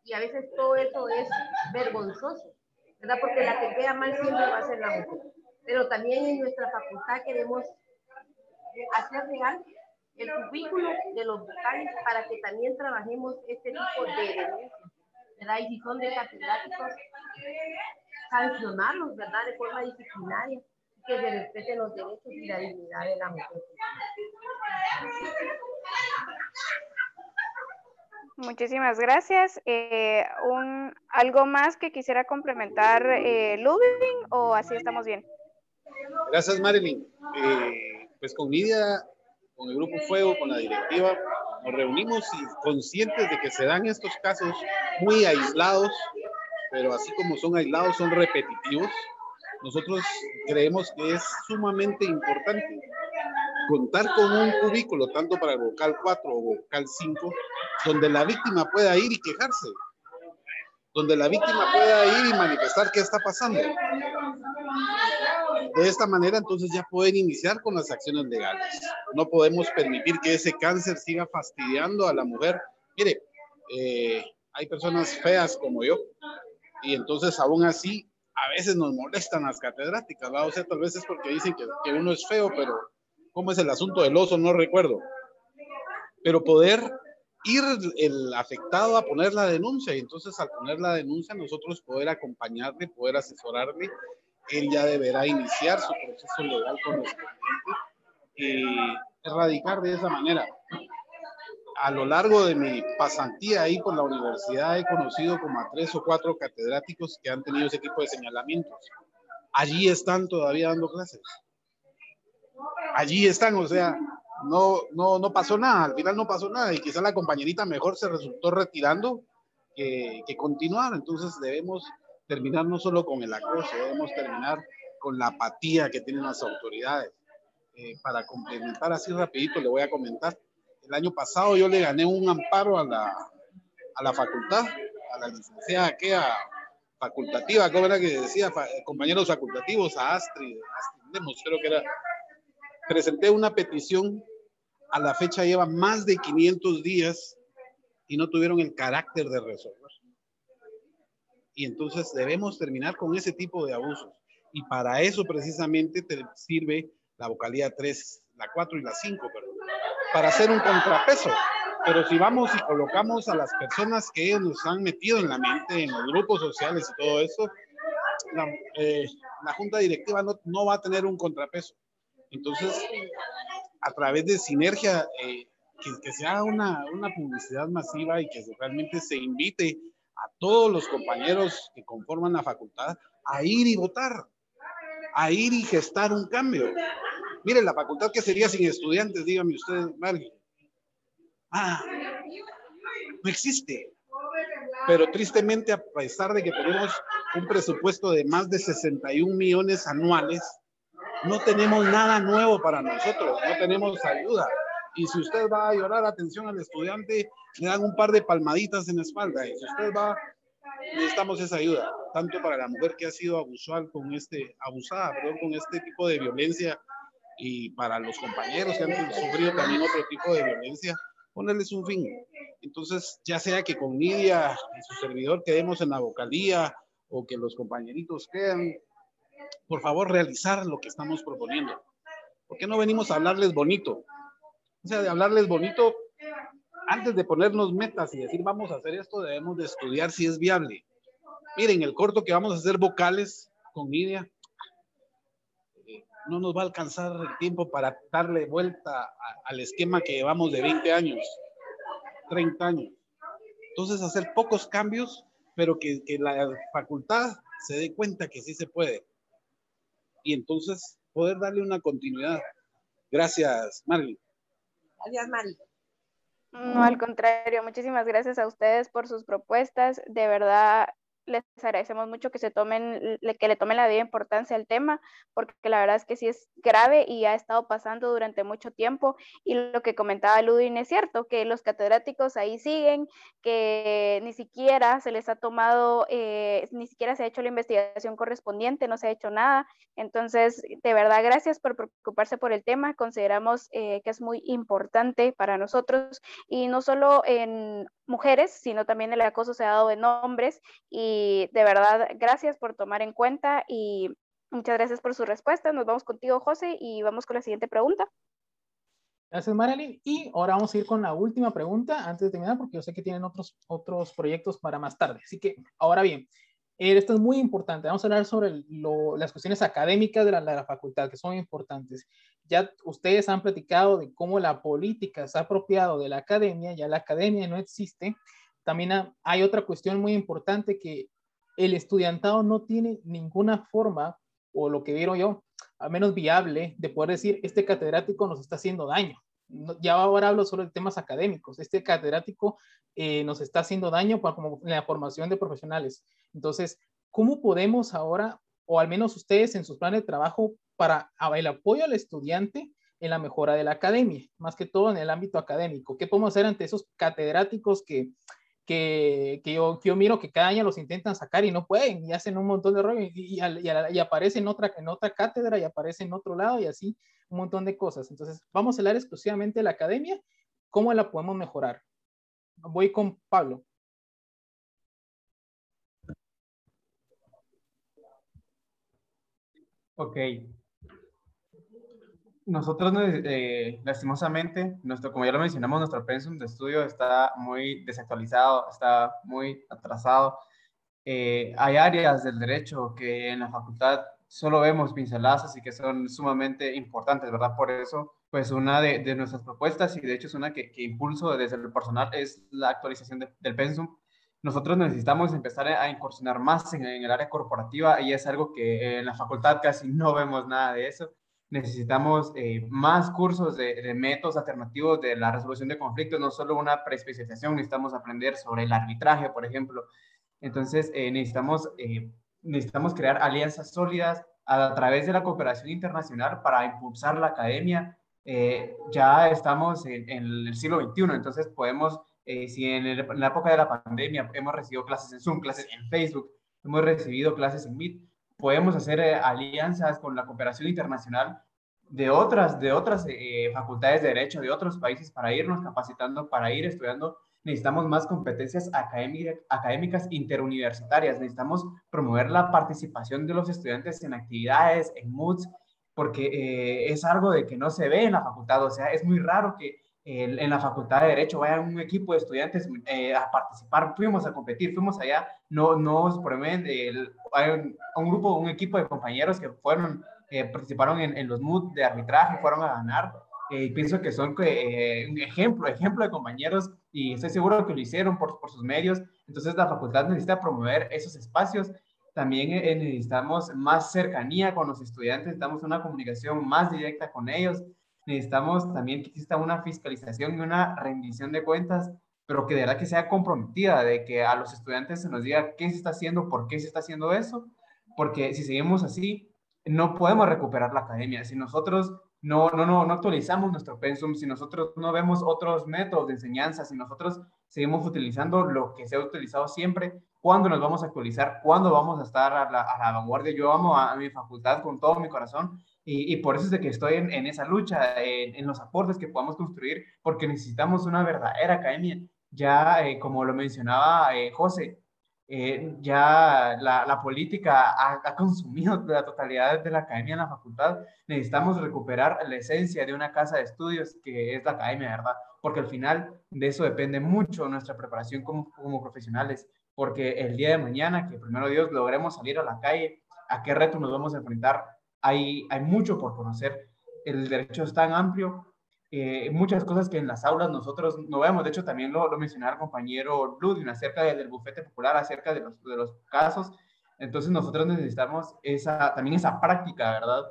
y a veces todo eso es vergonzoso, ¿verdad? Porque la que queda mal siempre va a ser la mujer. Pero también en nuestra facultad queremos hacer real el cubículo de los vocales para que también trabajemos este tipo de ¿verdad? Y si son de catedráticos, sancionarlos, ¿verdad? De forma disciplinaria que se respeten los derechos y la dignidad de la mujer. Muchísimas gracias. Eh, un, ¿Algo más que quisiera complementar eh, Lubin o así estamos bien? Gracias Marilyn. Eh, pues con Nidia, con el Grupo Fuego, con la directiva, nos reunimos y conscientes de que se dan estos casos muy aislados, pero así como son aislados, son repetitivos. Nosotros creemos que es sumamente importante contar con un cubículo, tanto para el vocal 4 o vocal 5, donde la víctima pueda ir y quejarse, donde la víctima pueda ir y manifestar qué está pasando. De esta manera, entonces ya pueden iniciar con las acciones legales. No podemos permitir que ese cáncer siga fastidiando a la mujer. Mire, eh, hay personas feas como yo, y entonces aún así a veces nos molestan las catedráticas, O sea, tal vez es porque dicen que, que uno es feo, pero ¿cómo es el asunto del oso? No recuerdo. Pero poder ir el afectado a poner la denuncia y entonces al poner la denuncia nosotros poder acompañarle, poder asesorarle, él ya deberá iniciar su proceso legal correspondiente y erradicar de esa manera. A lo largo de mi pasantía ahí por la universidad he conocido como a tres o cuatro catedráticos que han tenido ese tipo de señalamientos. Allí están todavía dando clases. Allí están, o sea, no, no, no pasó nada, al final no pasó nada y quizá la compañerita mejor se resultó retirando que, que continuar. Entonces debemos terminar no solo con el acoso, debemos terminar con la apatía que tienen las autoridades. Eh, para complementar así rapidito, le voy a comentar. El año pasado yo le gané un amparo a la, a la facultad, a la licenciada que a facultativa, ¿cómo era que decía? Compañeros facultativos, a Astrid, Astrid creo que era presenté una petición, a la fecha lleva más de 500 días y no tuvieron el carácter de resolver. Y entonces debemos terminar con ese tipo de abusos. Y para eso precisamente te sirve la vocalía 3, la 4 y la 5, para hacer un contrapeso. Pero si vamos y colocamos a las personas que ellos nos han metido en la mente, en los grupos sociales y todo eso, la, eh, junta directiva no, no va a tener un contrapeso. Entonces, a través de sinergia, eh, que, que, se haga una, una, publicidad masiva y que realmente se invite a todos los compañeros que conforman la facultad a ir y votar, a ir y gestar un cambio. Miren, la facultad que sería sin estudiantes, dígame usted, Mario. Ah, no existe. Pero tristemente, a pesar de que tenemos un presupuesto de más de 61 millones anuales, no tenemos nada nuevo para nosotros, no tenemos ayuda. Y si usted va a llorar atención al estudiante, le dan un par de palmaditas en la espalda. Y si usted va, necesitamos esa ayuda, tanto para la mujer que ha sido abusada con este, abusada, perdón, con este tipo de violencia y para los compañeros que han sufrido también otro tipo de violencia, ponerles un fin. Entonces, ya sea que con Nidia y su servidor quedemos en la vocalía o que los compañeritos quedan, por favor, realizar lo que estamos proponiendo. ¿Por qué no venimos a hablarles bonito? O sea, de hablarles bonito, antes de ponernos metas y decir vamos a hacer esto, debemos de estudiar si es viable. Miren, el corto que vamos a hacer vocales con Nidia, no nos va a alcanzar el tiempo para darle vuelta al esquema que llevamos de 20 años, 30 años. Entonces, hacer pocos cambios, pero que, que la facultad se dé cuenta que sí se puede. Y entonces poder darle una continuidad. Gracias, Marley. Gracias, Mari. No, al contrario, muchísimas gracias a ustedes por sus propuestas. De verdad, les agradecemos mucho que se tomen, que le tomen la debida importancia al tema, porque la verdad es que sí es grave y ha estado pasando durante mucho tiempo. Y lo que comentaba Ludwig es cierto, que los catedráticos ahí siguen, que ni siquiera se les ha tomado, eh, ni siquiera se ha hecho la investigación correspondiente, no se ha hecho nada. Entonces, de verdad, gracias por preocuparse por el tema. Consideramos eh, que es muy importante para nosotros y no solo en mujeres, sino también el acoso se ha dado en hombres y de verdad gracias por tomar en cuenta y muchas gracias por su respuesta. Nos vamos contigo, José, y vamos con la siguiente pregunta. Gracias, Marilyn. Y ahora vamos a ir con la última pregunta antes de terminar, porque yo sé que tienen otros, otros proyectos para más tarde. Así que, ahora bien, esto es muy importante. Vamos a hablar sobre las cuestiones académicas de la, de la, facultad, que son importantes. Ya ustedes han platicado de cómo la política se ha apropiado de la academia, ya la academia no existe. También hay otra cuestión muy importante que el estudiantado no tiene ninguna forma, o lo que vieron yo, al menos viable, de poder decir, este catedrático nos está haciendo daño. Ya ahora hablo solo de temas académicos. Este catedrático eh, nos está haciendo daño para como la formación de profesionales. Entonces, ¿cómo podemos ahora, o al menos ustedes en sus planes de trabajo, para el apoyo al estudiante en la mejora de la academia, más que todo en el ámbito académico? ¿Qué podemos hacer ante esos catedráticos que, que, que, yo, que yo miro que cada año los intentan sacar y no pueden y hacen un montón de rollo y, y, y, aparece en otra, en otra cátedra y aparece en otro lado y así un montón de cosas. Entonces, vamos a hablar exclusivamente de la academia, cómo la podemos mejorar. Voy con Pablo. Ok. Nosotros, eh, lastimosamente, nuestro, como ya lo mencionamos, nuestro pensum de estudio está muy desactualizado, está muy atrasado. Eh, hay áreas del derecho que en la facultad solo vemos pinceladas y que son sumamente importantes, ¿verdad? Por eso, pues una de, de nuestras propuestas, y de hecho es una que, que impulso desde el personal, es la actualización del pensum nosotros necesitamos empezar a incursionar más en, el área corporativa y es algo que en la facultad casi no vemos nada de eso. Necesitamos eh, más cursos de, métodos alternativos de la resolución de conflictos, no solo una preespecialización, necesitamos aprender sobre el arbitraje, por ejemplo. Entonces, eh, necesitamos, eh, necesitamos crear alianzas sólidas a, través de la cooperación internacional para impulsar la academia. ya estamos en, en el siglo XXI, entonces podemos eh, si en, la época de la pandemia hemos recibido clases en Zoom, clases en Facebook, hemos recibido clases en Meet, podemos hacer eh, alianzas con la cooperación internacional de otras, de otras eh, facultades de derecho de otros países para irnos capacitando, para ir estudiando. Necesitamos más competencias académicas interuniversitarias. Necesitamos promover la participación de los estudiantes en actividades, en MOOCs, porque es algo de que no se ve en la facultad. O sea, es muy raro que en la Facultad de Derecho, vaya un equipo de estudiantes eh, a participar, fuimos a competir, fuimos allá, no nos promueven, hay un, grupo, un equipo de compañeros que fueron, eh, participaron en, en, los MOOC de arbitraje, fueron a ganar, eh, y pienso que son un ejemplo, ejemplo de compañeros, y estoy seguro que lo hicieron por, por sus medios, entonces la facultad necesita promover esos espacios, también eh, necesitamos más cercanía con los estudiantes, necesitamos una comunicación más directa con ellos, necesitamos también que exista una fiscalización y una rendición de cuentas, pero que de verdad que sea comprometida, de que a los estudiantes se nos diga qué se está haciendo, por qué se está haciendo eso, porque si seguimos así, no podemos recuperar la academia. Si nosotros no, no, no, no actualizamos nuestro pensum, si nosotros no vemos otros métodos de enseñanza, si nosotros seguimos utilizando lo que se ha utilizado siempre, ¿cuándo nos vamos a actualizar? ¿Cuándo vamos a estar a la, a la vanguardia? Yo amo a, mi facultad con todo mi corazón y, y, por eso es de que estoy en, en esa lucha, en, en, los aportes que podamos construir, porque necesitamos una verdadera academia. Ya, eh, como lo mencionaba eh, José, eh, ya la, política ha, ha, consumido la totalidad de la academia en la facultad. Necesitamos recuperar la esencia de una casa de estudios que es la academia, ¿verdad? Porque al final de eso depende mucho nuestra preparación como, como profesionales, porque el día de mañana, que primero Dios logremos salir a la calle, ¿a qué reto nos vamos a enfrentar? Hay, hay mucho por conocer. El derecho es tan amplio eh, muchas cosas que en las aulas nosotros no vemos. De hecho, también lo, lo mencionaba el compañero Ludwig acerca del, bufete popular, acerca de los, de los casos. Entonces, nosotros necesitamos esa, también esa práctica, ¿verdad?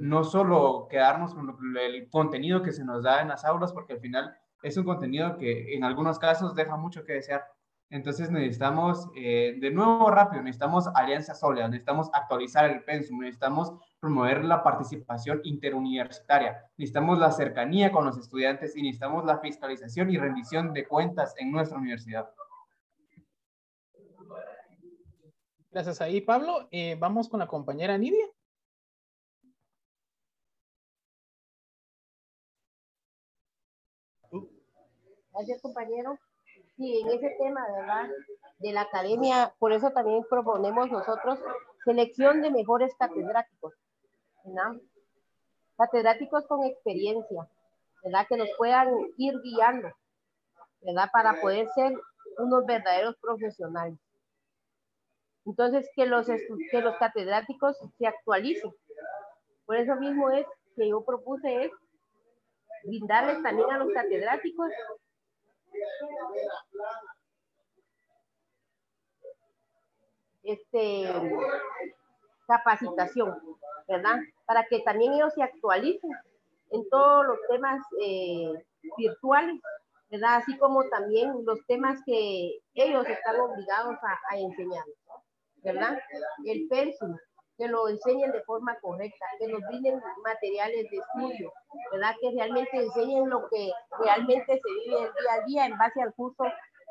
No solo quedarnos con el contenido que se nos da en las aulas, porque al final es un contenido que en algunos casos deja mucho que desear. Entonces necesitamos, eh, de nuevo rápido, necesitamos alianzas sólidas, necesitamos actualizar el pensum, necesitamos promover la participación interuniversitaria, necesitamos la cercanía con los estudiantes y necesitamos la fiscalización y rendición de cuentas en nuestra universidad. Gracias ahí, Pablo. Eh, vamos con la compañera Nidia. Gracias, compañero. Sí, en ese tema, ¿verdad? De la academia, por eso también proponemos nosotros selección de mejores catedráticos, ¿verdad? Catedráticos con experiencia, ¿verdad? Que nos puedan ir guiando, ¿verdad? Para poder ser unos verdaderos profesionales. Entonces, que los, que los catedráticos se actualicen. Por eso mismo es que yo propuse es brindarles también a los catedráticos este, capacitación, ¿verdad? Para que también ellos se actualicen en todos los temas eh, virtuales, ¿verdad? Así como también los temas que ellos están obligados a, a enseñar, ¿verdad? El pensum, que lo enseñen de forma correcta, que nos brinden materiales de estudio, ¿verdad? Que realmente enseñen lo que realmente se vive el día a día en base al curso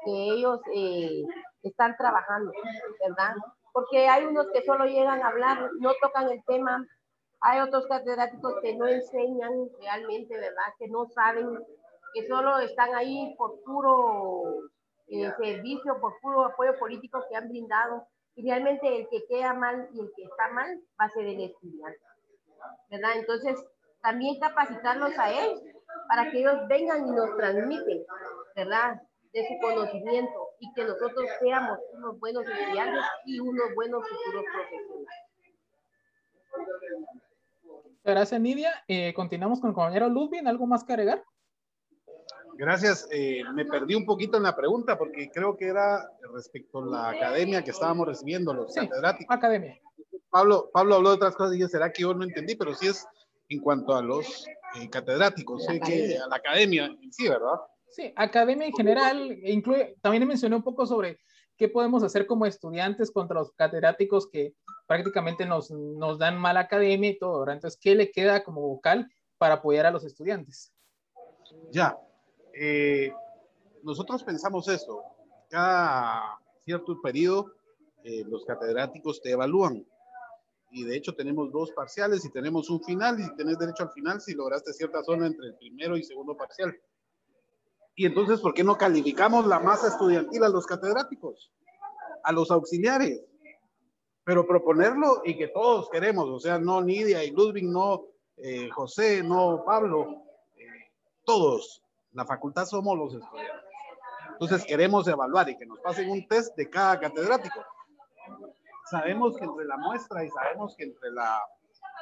que ellos eh, están trabajando, ¿verdad? Porque hay unos que solo llegan a hablar, no tocan el tema, hay otros catedráticos que no enseñan realmente, ¿verdad? Que no saben, que solo están ahí por puro eh, servicio, por puro apoyo político que han brindado y realmente el que queda mal y el que está mal va a ser el estudiante, ¿verdad? Entonces, también capacitarlos a ellos para que ellos vengan y nos transmiten, ¿verdad? De su conocimiento y que nosotros seamos unos buenos estudiantes y unos buenos futuros profesionales. Gracias, Nidia. Eh, continuamos con el compañero Ludwig. ¿Algo más que agregar? Gracias. Eh, me perdí un poquito en la pregunta porque creo que era respecto a la academia que estábamos recibiendo, los Sí, catedráticos. Academia. Pablo, Pablo habló de otras cosas y yo, ¿será que yo no entendí? Pero sí es en cuanto a los eh, catedráticos, sé que a la academia en sí, ¿verdad? Sí, academia en general e incluye, también mencioné un poco sobre qué podemos hacer como estudiantes contra los catedráticos que prácticamente nos, nos dan mala academia y todo, ¿verdad? Entonces, ¿qué le queda como vocal para apoyar a los estudiantes? Ya, eh, nosotros pensamos esto, cada cierto periodo eh, los catedráticos te evalúan y de hecho tenemos dos parciales y tenemos un final y tenés derecho al final si lograste cierta zona entre el primero y segundo parcial. Y entonces, ¿por qué no calificamos la masa estudiantil a los catedráticos? A los auxiliares. Pero proponerlo y que todos queremos, o sea, no Nidia y Ludwig, no eh, José, no Pablo, eh, todos, la facultad somos los estudiantes. Entonces queremos evaluar y que nos pasen un test de cada catedrático. Sabemos que entre la muestra y sabemos que entre la,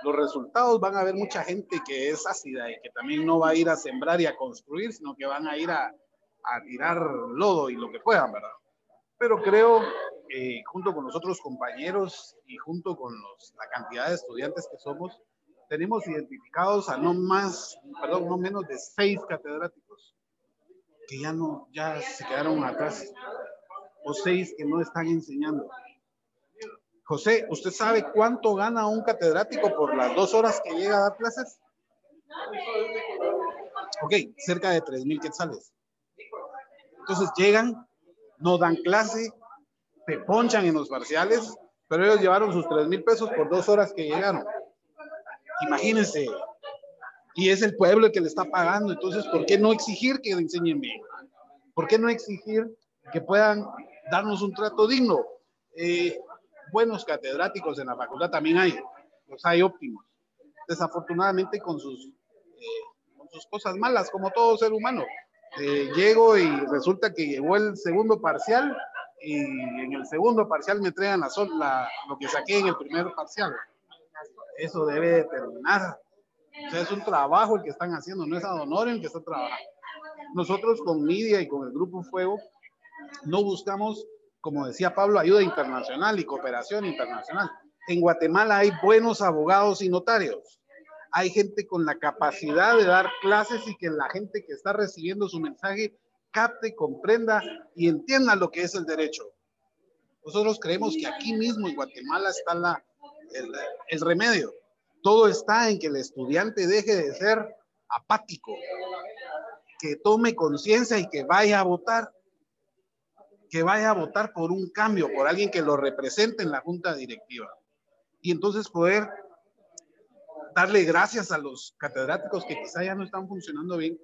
los resultados van a haber mucha gente que es ácida y que también no va a ir a sembrar y a construir, sino que van a ir a, a tirar lodo y lo que puedan, ¿verdad? Pero creo eh, junto con los otros compañeros y junto con los, la cantidad de estudiantes que somos, tenemos identificados a no más, perdón, no menos de seis catedráticos que ya no, ya se quedaron atrás, o seis que no están enseñando. José, ¿usted sabe cuánto gana un catedrático por las dos horas que llega a dar clases? Ok, cerca de tres mil quetzales. Entonces llegan, no dan clase, te ponchan en los parciales, pero ellos llevaron sus tres mil pesos por dos horas que llegaron. Imagínense. Y es el pueblo el que le está pagando. Entonces, ¿por qué no exigir que enseñen bien? ¿Por qué no exigir que puedan darnos un trato digno? Eh, buenos catedráticos en la facultad también hay, los hay óptimos. Desafortunadamente con sus, eh, con sus cosas malas, como todo ser humano. Eh, llego y resulta que llegó el segundo parcial y en el segundo parcial me entregan la, la, lo que saqué en el primer parcial. Eso debe terminar. O sea, es un trabajo el que están haciendo, no es a honor el que está trabajando. Nosotros con Media y con el Grupo Fuego no buscamos, como decía Pablo, ayuda internacional y cooperación internacional. En Guatemala hay buenos abogados y notarios. Hay gente con la capacidad de dar clases y que la gente que está recibiendo su mensaje capte, comprenda y entienda lo que es el derecho. Nosotros creemos que aquí mismo en Guatemala está la, el, el remedio. Todo está en que el estudiante deje de ser apático, que tome conciencia y que vaya a votar, que vaya a votar por un cambio, por alguien que lo represente en la junta directiva. Y entonces poder darle gracias a los catedráticos que quizá ya no están funcionando bien,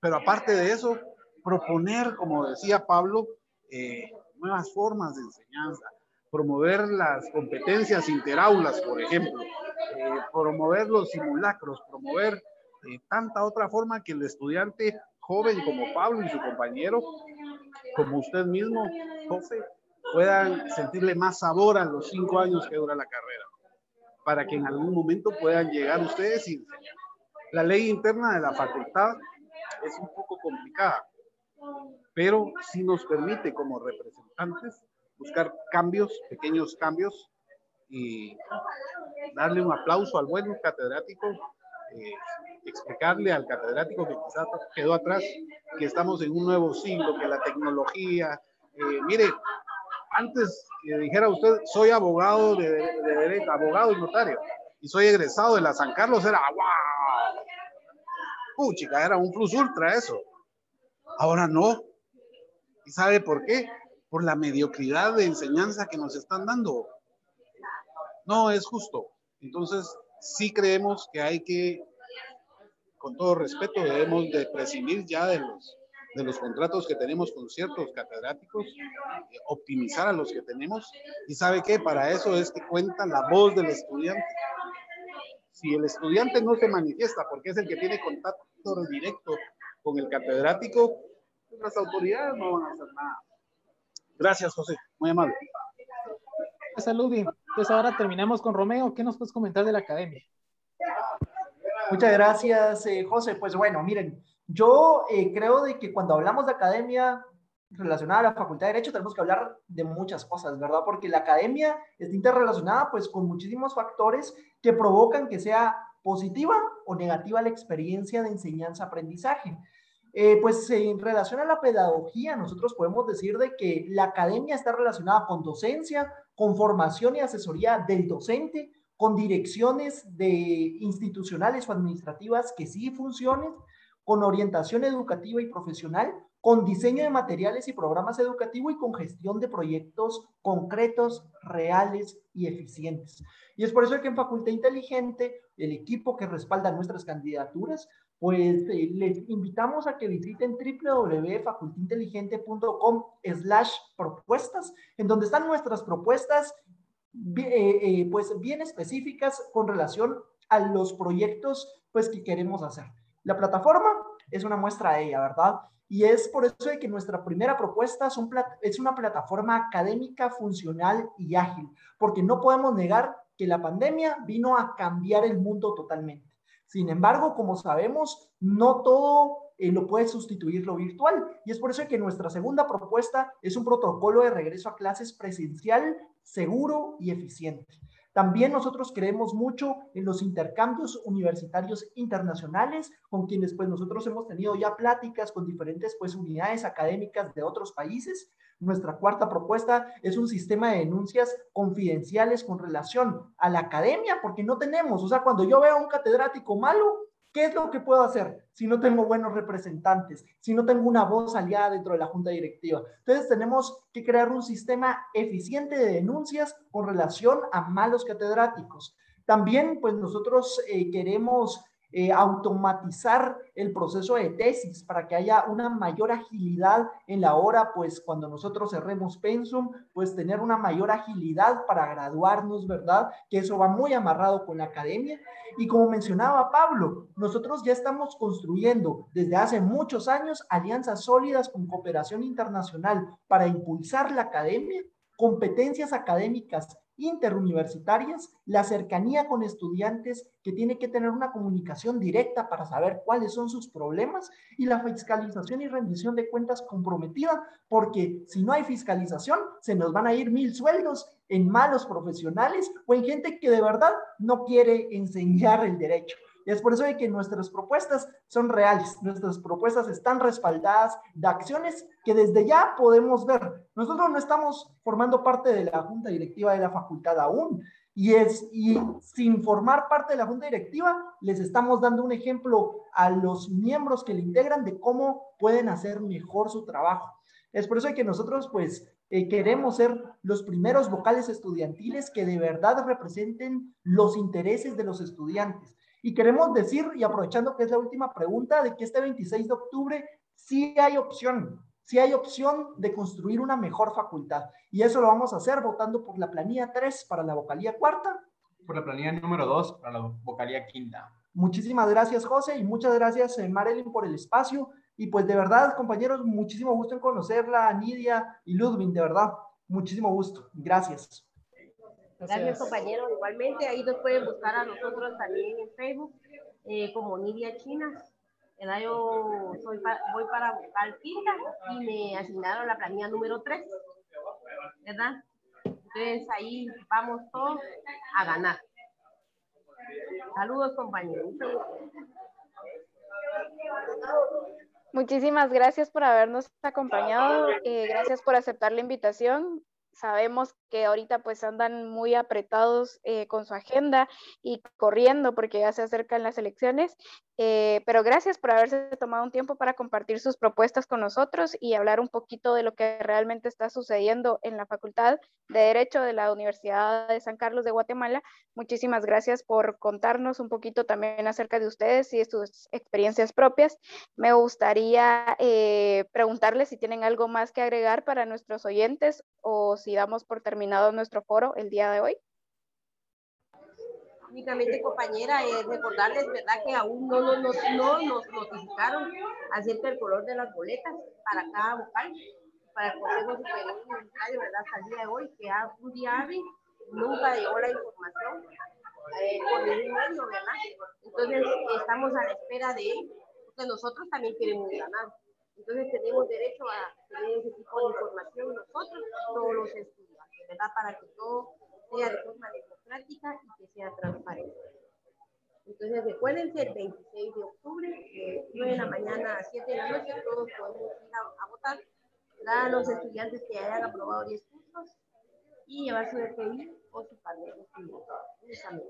pero aparte de eso, proponer, como decía Pablo, eh, nuevas formas de enseñanza, promover las competencias interaulas, por ejemplo, eh, promover los simulacros, promover eh, tanta otra forma que el estudiante joven como Pablo y su compañero, como usted mismo, José, puedan sentirle más sabor a los cinco años que dura la carrera, para que en algún momento puedan llegar ustedes y enseñar. La ley interna de la facultad es un poco complicada, pero sí nos permite como representantes buscar cambios, pequeños cambios y darle un aplauso al buen catedrático, eh, explicarle al catedrático que quizás quedó atrás que estamos en un nuevo siglo, que la tecnología, eh, mire, antes que dijera usted, soy abogado de, derecho, abogado y notario, y soy egresado de la San Carlos, era wow, puchica, era un plus ultra eso. Ahora no. ¿Y sabe por qué? Por la mediocridad de enseñanza que nos están dando. No es justo. Entonces, sí creemos que hay que, con todo respeto, debemos de prescindir ya de los, de los contratos que tenemos con ciertos catedráticos, optimizar a los que tenemos. Y sabe qué, para eso es que cuenta la voz del estudiante. Si el estudiante no se manifiesta porque es el que tiene contacto directo con el catedrático, las autoridades no van a hacer nada. Gracias, José. Muy amable. Salud. Entonces ahora terminamos con Romeo. ¿Qué nos puedes comentar de la academia? Muchas gracias, eh, José. Pues bueno, miren, yo eh, creo de que cuando hablamos de academia relacionada a la Facultad de Derecho tenemos que hablar de muchas cosas, ¿verdad? Porque la academia está interrelacionada pues con muchísimos factores que provocan que sea positiva o negativa la experiencia de enseñanza-aprendizaje. Eh, pues en relación a la pedagogía, nosotros podemos decir de que la academia está relacionada con docencia, con formación y asesoría del docente, con direcciones de institucionales o administrativas que sí funcionen, con orientación educativa y profesional, con diseño de materiales y programas educativos y con gestión de proyectos concretos, reales y eficientes. Y es por eso que en Facultad Inteligente, el equipo que respalda nuestras candidaturas, pues eh, les invitamos a que visiten www.facultinteligente.com slash propuestas, en donde están nuestras propuestas eh, eh, pues bien específicas con relación a los proyectos pues que queremos hacer. La plataforma es una muestra de ella, ¿verdad? Y es por eso de que nuestra primera propuesta es, es una plataforma académica, funcional y ágil, porque no podemos negar que la pandemia vino a cambiar el mundo totalmente. Sin embargo, como sabemos, no todo eh, lo puede sustituir lo virtual. Y es por eso que nuestra segunda propuesta es un protocolo de regreso a clases presencial seguro y eficiente. También nosotros creemos mucho en los intercambios universitarios internacionales, con quienes pues nosotros hemos tenido ya pláticas con diferentes pues unidades académicas de otros países. Nuestra cuarta propuesta es un sistema de denuncias confidenciales con relación a la academia, porque no tenemos, o sea, cuando yo veo a un catedrático malo, ¿Qué es lo que puedo hacer si no tengo buenos representantes, si no tengo una voz aliada dentro de la junta directiva? Entonces tenemos que crear un sistema eficiente de denuncias con relación a malos catedráticos. También, pues nosotros eh, queremos eh, automatizar el proceso de tesis para que haya una mayor agilidad en la hora, pues cuando nosotros cerremos Pensum, pues tener una mayor agilidad para graduarnos, ¿verdad? Que eso va muy amarrado con la academia. Y como mencionaba Pablo, nosotros ya estamos construyendo desde hace muchos años alianzas sólidas con cooperación internacional para impulsar la academia, competencias académicas interuniversitarias, la cercanía con estudiantes que tiene que tener una comunicación directa para saber cuáles son sus problemas y la fiscalización y rendición de cuentas comprometida, porque si no hay fiscalización, se nos van a ir mil sueldos en malos profesionales o en gente que de verdad no quiere enseñar el derecho. Y es por eso que nuestras propuestas son reales, nuestras propuestas están respaldadas de acciones que desde ya podemos ver. Nosotros no estamos formando parte de la junta directiva de la facultad aún, y es y sin formar parte de la junta directiva les estamos dando un ejemplo a los miembros que le integran de cómo pueden hacer mejor su trabajo. Es por eso que nosotros pues eh, queremos ser los primeros vocales estudiantiles que de verdad representen los intereses de los estudiantes. Y queremos decir, y aprovechando que es la última pregunta, de que este 26 de octubre sí hay opción, sí hay opción de construir una mejor facultad. Y eso lo vamos a hacer votando por la planilla 3 para la vocalía cuarta. Por la planilla número 2 para la vocalía quinta. Muchísimas gracias, José, y muchas gracias, eh, Marilyn, por el espacio. Y pues de verdad, compañeros, muchísimo gusto en conocerla, Nidia y Ludwig, de verdad, muchísimo gusto. Gracias. Gracias, compañero. Igualmente, ahí nos pueden buscar a nosotros también en Facebook eh, como Nidia Chinas. Yo soy voy para buscar quinta y me asignaron la planilla número 3, ¿verdad? Entonces ahí vamos todos a ganar. Saludos, compañeros. Muchísimas gracias por habernos acompañado. Eh, gracias por aceptar la invitación. Sabemos que ahorita pues andan muy apretados eh, con su agenda y corriendo porque ya se acercan las elecciones, eh, pero gracias por haberse tomado un tiempo para compartir sus propuestas con nosotros y hablar un poquito de lo que realmente está sucediendo en la Facultad de Derecho de la Universidad de San Carlos de Guatemala. Muchísimas gracias por contarnos un poquito también acerca de ustedes y de sus experiencias propias. Me gustaría eh, preguntarles si tienen algo más que agregar para nuestros oyentes o si damos por terminado nuestro foro el día de hoy. Únicamente, compañera, es recordarles, ¿verdad?, que aún no, no, no, no nos notificaron acerca del color de las boletas para cada vocal, para el Consejo Superior Universitario, ¿verdad?, hasta el día de hoy, que ha un día nunca llegó la información eh, por ningún medio, ¿verdad? Entonces, estamos a la espera de porque nosotros también queremos ganar. Entonces, tenemos derecho a tener ese tipo de información nosotros, todos los estudiantes. Para que todo sea de forma democrática y que sea transparente. Entonces, recuérdense, el 26 de octubre, de 9 de la mañana a 7 de la noche, todos podemos ir a, votar. a los estudiantes que hayan aprobado 10 cursos y llevar su DPI o su carnet de estudiante. Gracias.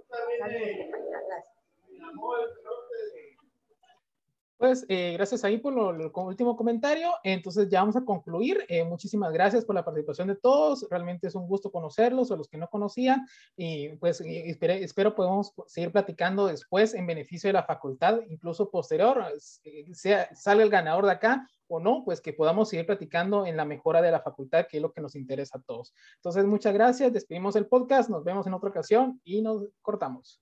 Pues eh, gracias ahí por el último comentario. Entonces ya vamos a concluir. Eh, muchísimas gracias por la participación de todos. Realmente es un gusto conocerlos a los que no conocían. Y pues espero, espero podemos seguir platicando después en beneficio de la facultad, incluso posterior, eh, sea, sale el ganador de acá o no, pues que podamos seguir platicando en la mejora de la facultad, que es lo que nos interesa a todos. Entonces, muchas gracias. Despedimos el podcast. Nos vemos en otra ocasión y nos cortamos.